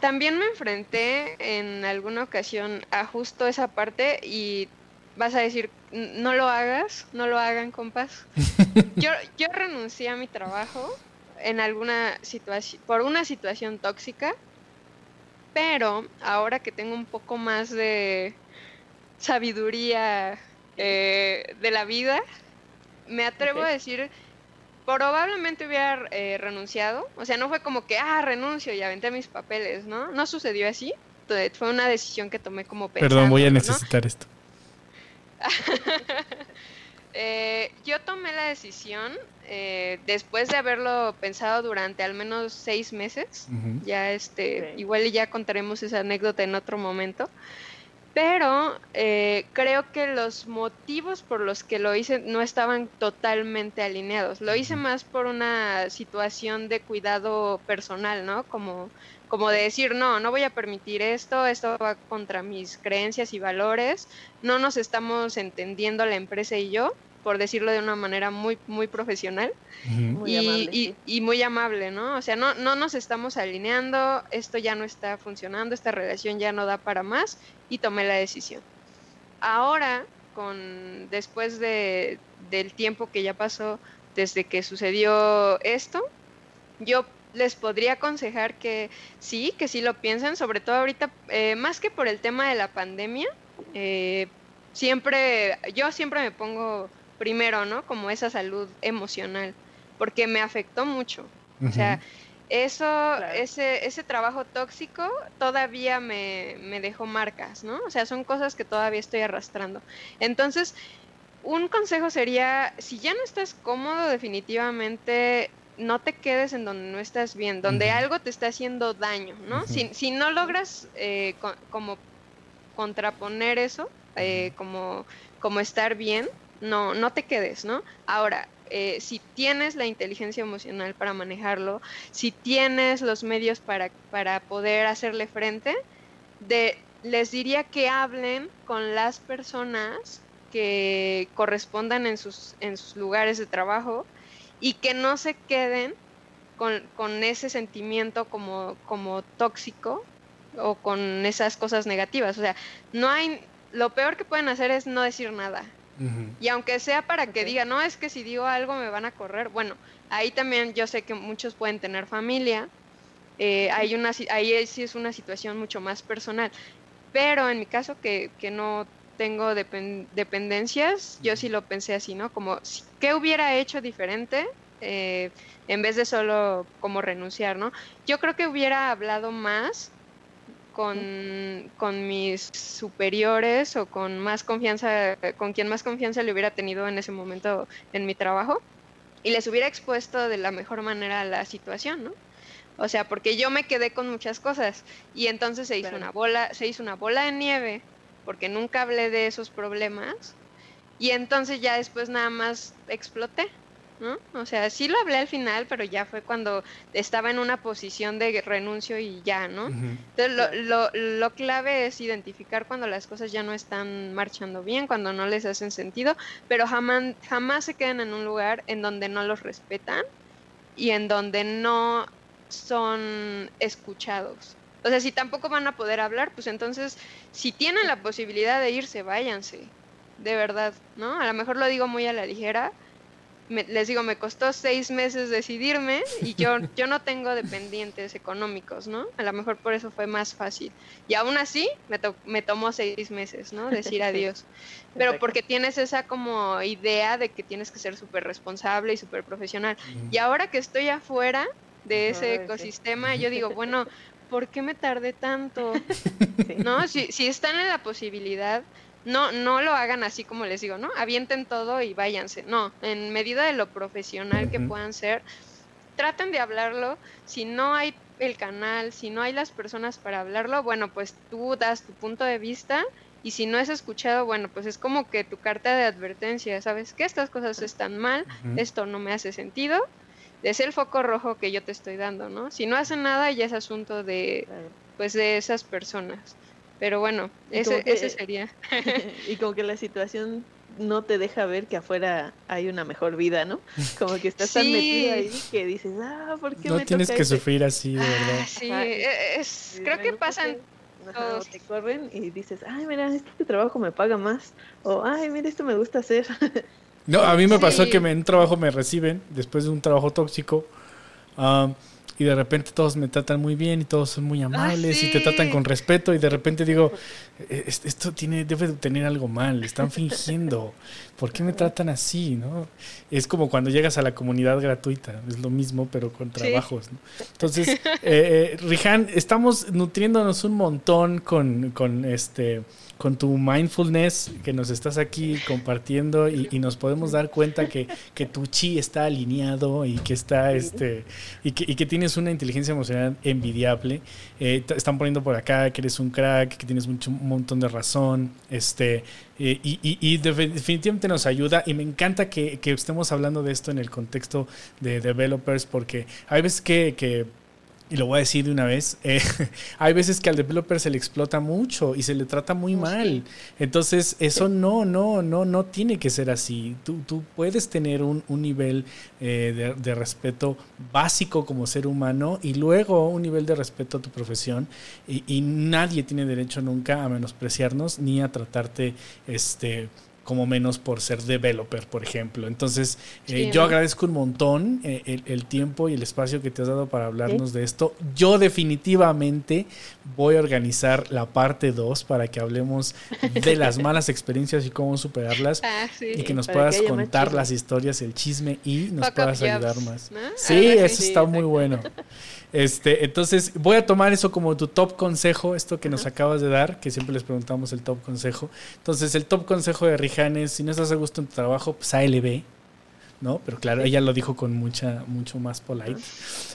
también me enfrenté en alguna ocasión a justo esa parte y vas a decir, no lo hagas, no lo hagan, compas. <laughs> Yo, yo renuncié a mi trabajo en alguna situación, por una situación tóxica, pero ahora que tengo un poco más de sabiduría eh, de la vida, me atrevo a decir, probablemente hubiera eh, renunciado. O sea, no fue como que, ah, renuncio y aventé mis papeles, ¿no? No sucedió así. fue una decisión que tomé como pensando. Perdón, voy a necesitar esto. <laughs> Eh, yo tomé la decisión eh, después de haberlo pensado durante al menos seis meses. Ya este, igual ya contaremos esa anécdota en otro momento pero eh, creo que los motivos por los que lo hice no estaban totalmente alineados. Lo hice más por una situación de cuidado personal, ¿no? Como, como de decir, no, no voy a permitir esto, esto va contra mis creencias y valores, no nos estamos entendiendo la empresa y yo por decirlo de una manera muy, muy profesional y, y, muy amable, ¿no? O sea, no, no nos estamos alineando, esto ya no está funcionando, esta relación ya no da para más y tomé la decisión. Ahora, con, después de, del tiempo que ya pasó desde que sucedió esto, yo les podría aconsejar que sí, que sí lo piensen, sobre todo ahorita, eh, más que por el tema de la pandemia, eh, siempre, yo siempre me pongo primero, ¿no? Como esa salud emocional, porque me afectó mucho. O sea, eso, ese, ese trabajo tóxico todavía me, me, dejó marcas, ¿no? O sea, son cosas que todavía estoy arrastrando. Entonces, un consejo sería, si ya no estás cómodo, definitivamente no te quedes en donde no estás bien, donde algo te está haciendo daño, ¿no? si, si, no logras eh, como contraponer eso, eh, como, como estar bien, no, no te quedes, ¿no? Ahora, eh, si tienes la inteligencia emocional para manejarlo, si tienes los medios para, para poder hacerle frente, de, les diría que hablen con las personas que correspondan en sus, en sus lugares de trabajo y que no se queden con, con ese sentimiento como, como tóxico o con esas cosas negativas. O sea, no hay, lo peor que pueden hacer es no decir nada. Y aunque sea para que diga, no, es que si digo algo me van a correr, bueno, ahí también yo sé que muchos pueden tener familia, eh, hay una, ahí sí es una situación mucho más personal, pero en mi caso que, que no tengo dependencias, yo sí lo pensé así, ¿no? Como, ¿qué hubiera hecho diferente? Eh, en vez de solo como renunciar, ¿no? Yo creo que hubiera hablado más con, mis superiores o con más confianza, con quien más confianza le hubiera tenido en ese momento en mi trabajo y les hubiera expuesto de la mejor manera la situación, ¿no? O sea, porque yo me quedé con muchas cosas y entonces se hizo una bola, se hizo una bola de nieve porque nunca hablé de esos problemas y entonces ya después nada más exploté. ¿no? O sea, sí lo hablé al final, pero ya fue cuando estaba en una posición de renuncio y ya, ¿no? Entonces, lo, lo, lo, clave es identificar cuando las cosas ya no están marchando bien, cuando no les hacen sentido, pero jamás, jamás se quedan en un lugar en donde no los respetan y en donde no son escuchados. O sea, si tampoco van a poder hablar, pues entonces, si tienen la posibilidad de irse, váyanse. De verdad, ¿no? A lo mejor lo digo muy a la ligera, les digo, me costó seis meses decidirme y yo, <laughs> yo no tengo dependientes económicos, ¿no? A lo mejor por eso fue más fácil. Y aún así me, me tomó seis meses, ¿no? Decir adiós. <laughs> Pero porque tienes esa como idea de que tienes que ser súper responsable y súper profesional. Y ahora que estoy afuera de ese ecosistema, yo digo, <laughs> bueno, ¿por qué me tardé tanto? <laughs> ¿No? Si, si están en la posibilidad no, no lo hagan así como les digo, ¿no? Avienten todo y váyanse. No, en medida de lo profesional que puedan ser, traten de hablarlo. Si no hay el canal, si no hay las personas para hablarlo, bueno, pues tú das tu punto de vista y si no es escuchado, bueno, pues es como que tu carta de advertencia, ¿sabes? Que estas cosas están mal, esto no me hace sentido, es el foco rojo que yo te estoy dando, ¿no? Si no hacen nada, ya es asunto de, pues, de esas personas. Pero bueno, ese, ese sería. <laughs> y como que la situación no te deja ver que afuera hay una mejor vida, ¿no? Como que estás tan metido ahí que dices, ah, ¿por qué no tienes que sufrir así, de verdad. Ah, sí, e, es, creo que pasan todos. te corren y dices, ay, mira, este trabajo me paga más. O, ay, mira, esto me gusta hacer. <laughs> No, a mí me pasó que en un trabajo me reciben después de un trabajo tóxico. Um, y de repente todos me tratan muy bien y todos son muy amables y te tratan con respeto y de repente digo, e-, esto tiene, debe de tener algo mal, están fingiendo, ¿por qué me tratan así? ¿no? Es como cuando llegas a la comunidad gratuita, es lo mismo pero con trabajos. Entonces, eh, eh, Rihan, estamos nutriéndonos un montón con, con este con tu mindfulness que nos estás aquí compartiendo y, nos podemos dar cuenta que, que, tu chi está alineado y que está este y que, y que tienes una inteligencia emocional envidiable. Eh, están poniendo por acá que eres un crack, que tienes mucho, un montón de razón, este eh, y, y, definitivamente nos ayuda y me encanta que, que, estemos hablando de esto en el contexto de developers porque hay veces que y lo voy a decir de una vez, eh, <laughs> hay veces que al developer se le explota mucho y se le trata muy mal. Entonces, eso no, no, no, no tiene que ser así. Tú, tú puedes tener un, un nivel eh, de, respeto básico como ser humano y luego un nivel de respeto a tu profesión y, y nadie tiene derecho nunca a menospreciarnos ni a tratarte este como menos por ser developer, por ejemplo. Entonces, eh, yo agradezco un montón eh, el, tiempo y el espacio que te has dado para hablarnos de esto. Yo definitivamente voy a organizar la parte 2 para que hablemos de las <laughs> malas experiencias y cómo superarlas ah, y que nos puedas contar las historias, el chisme y nos puedas ayudar más. Sí, eso está muy bueno. Este, entonces, voy a tomar eso como tu top consejo, esto que nos acabas de dar, que siempre les preguntamos el top consejo. Entonces, el top consejo de Rijanes, si no estás a gusto en tu trabajo, pues ALB, ¿no? Pero claro, ella lo dijo con mucha, mucho más polite.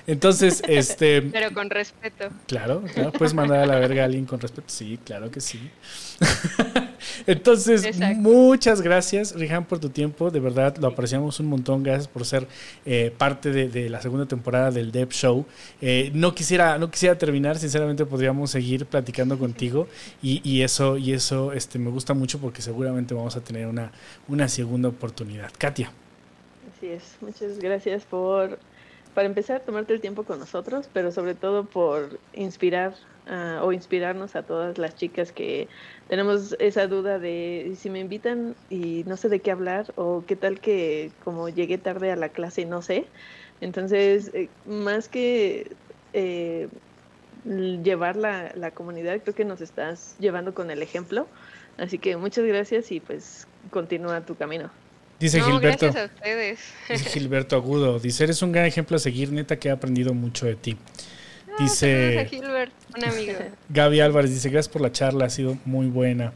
Entonces, <laughs> este... Pero con respeto. Claro, claro, puedes mandar a la verga a alguien con respeto. Sí, claro que sí. <laughs> Entonces, muchas gracias, Rihan, por tu tiempo. De verdad, lo apreciamos un montón. Gracias por ser eh, parte de, la segunda temporada del Dev Show. Eh, no, quisiera, no quisiera terminar, sinceramente podríamos seguir platicando contigo. Y, eso, y eso este, me gusta mucho porque seguramente vamos a tener una, una segunda oportunidad. Katia. Así es. Muchas gracias por, para empezar, tomarte el tiempo con nosotros, pero sobre todo por inspirar o inspirarnos a todas las chicas que tenemos esa duda de si me invitan y no sé de qué hablar o qué tal que como llegué tarde a la clase y no sé. Entonces, eh, más que eh, llevar la, la comunidad, creo que nos estás llevando con el ejemplo. Así que muchas gracias y pues continúa tu camino. Dice Gilberto. Gracias a ustedes. Dice <laughs> Gilberto Agudo. Dice, eres un gran ejemplo a seguir, neta que he aprendido mucho de ti. Dice. un amigo. <laughs> Gaby Álvarez dice: Gracias por la charla, ha sido muy buena.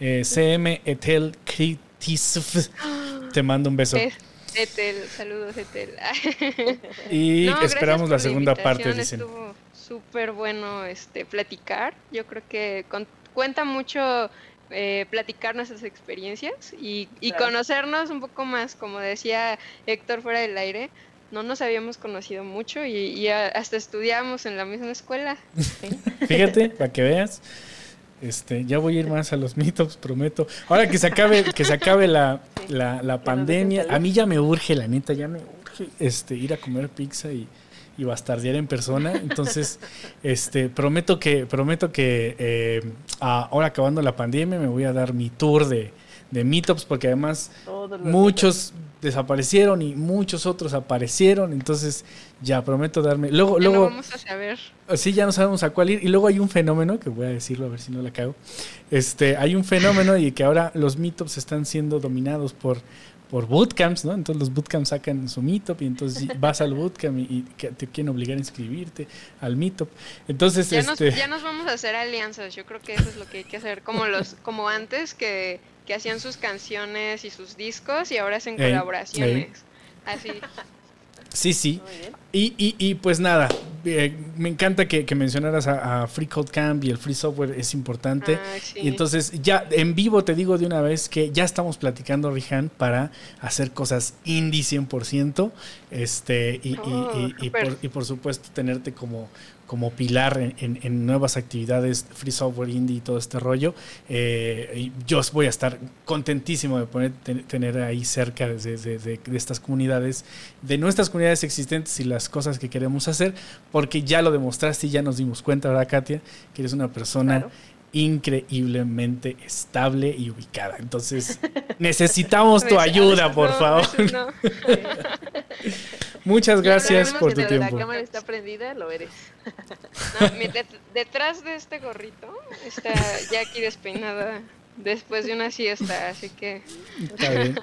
Eh, CM Etel Kritisf, <gasps> te mando un beso. Etel, saludos Etel. y <laughs> esperamos la segunda parte, dicen. Estuvo súper bueno este, platicar. Yo creo que cuenta mucho eh, platicar nuestras experiencias y, y conocernos un poco más, como decía Héctor fuera del aire no nos habíamos conocido mucho y, hasta estudiamos en la misma escuela. <laughs> Fíjate, para que veas. Este, ya voy a ir más a los meetups, prometo. Ahora que se acabe, que se acabe la, la, pandemia, a mí ya me urge, la neta, ya me urge este, ir a comer pizza y, y bastardear en persona. Entonces, <laughs> este, prometo que, prometo que eh, ahora acabando la pandemia me voy a dar mi tour de, de meetups porque además muchos desaparecieron y muchos otros aparecieron, entonces ya prometo darme. Luego, ya luego. vamos a saber. Sí, ya no sabemos a cuál ir. Y luego hay un fenómeno, que voy a decirlo a ver si no la cago. Este, hay un fenómeno y que ahora los meetups están siendo dominados por por bootcamps, ¿no? Entonces los bootcamps sacan su meetup y entonces vas al bootcamp y, te quieren obligar a inscribirte al meetup. Entonces, ya, este... nos, ya nos vamos a hacer alianzas. Yo creo que eso es lo que hay que hacer, como los, como antes que, que hacían sus canciones y sus discos y ahora hacen colaboraciones. Así. Sí, sí. Y, y, y, pues nada, eh, me encanta que, mencionaras a, Free Code Camp y el free software es importante. Ah, y entonces ya en vivo te digo de una vez que ya estamos platicando, Rihan, para hacer cosas indie 100%. Este, y, oh, y, por, y por supuesto tenerte como como pilar en, nuevas actividades, free software indie y todo este rollo. Eh, yo voy a estar contentísimo de poner, tener ahí cerca de, estas comunidades, de nuestras comunidades existentes y las cosas que queremos hacer, porque ya lo demostraste y ya nos dimos cuenta, ¿verdad, Katia? Que eres una persona increíblemente estable y ubicada. Entonces, necesitamos tu <laughs> ayuda, por favor. <laughs> Muchas gracias por tu tiempo. La cámara está prendida, lo eres. <laughs> detrás de este gorrito está Jackie despeinada después de una siesta, así que...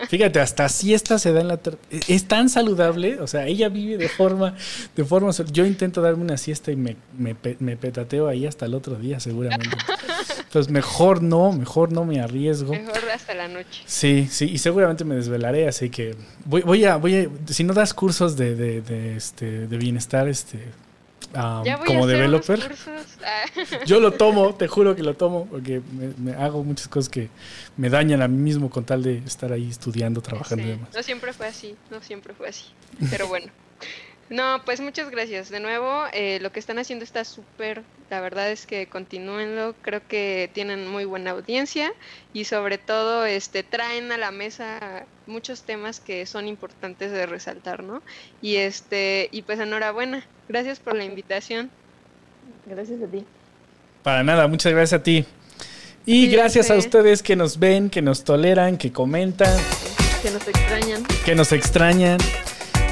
Fíjate, hasta siesta se da en la... Es tan saludable, o sea, ella vive de forma... de forma Yo intento darme una siesta y me, me, me petateo ahí hasta el otro día, seguramente. Entonces, mejor no, mejor no me arriesgo. Mejor hasta la noche. Sí, sí, y seguramente me desvelaré, así que voy, voy a, voy a, si no das cursos de, de, de este, de bienestar, este, como developer, ah. yo lo <laughs> tomo, te juro que lo tomo, porque me, hago muchas cosas que me dañan a mí mismo con tal de estar ahí estudiando, trabajando y demás. No siempre fue así, no siempre fue así, pero bueno. No, pues muchas gracias. De nuevo, eh, lo que están haciendo está súper. La verdad es que continúenlo. Creo que tienen muy buena audiencia y sobre todo este traen a la mesa muchos temas que son importantes de resaltar, ¿no? Y este y pues enhorabuena. Gracias por la invitación. Gracias a ti. Para nada, muchas gracias a ti. Y gracias a ustedes que nos ven, que nos toleran, que comentan. Que nos extrañan. Que nos extrañan.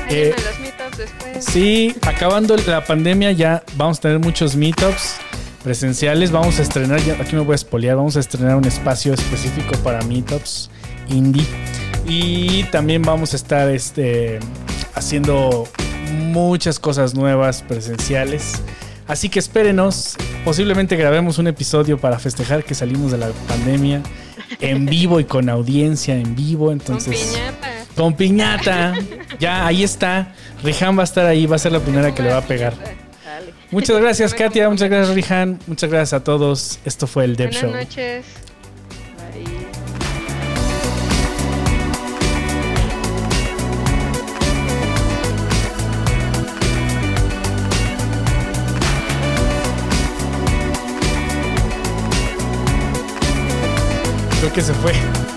Eh, los meetups después. Sí, acabando la pandemia ya vamos a tener muchos meetups presenciales. Vamos a estrenar, ya, aquí me voy a espolear, vamos a estrenar un espacio específico para meetups indie. Y también vamos a estar este, haciendo muchas cosas nuevas presenciales. Así que espérenos, posiblemente grabemos un episodio para festejar que salimos de la pandemia en vivo y con audiencia en vivo. Entonces, con piñata. Ya, ahí está. Rihan va a estar ahí, va a ser la primera que le va a pegar. Muchas gracias, Katia. Muchas gracias, Rihan. Muchas gracias a todos. Esto fue el Dev Show. Buenas noches. Creo que se fue.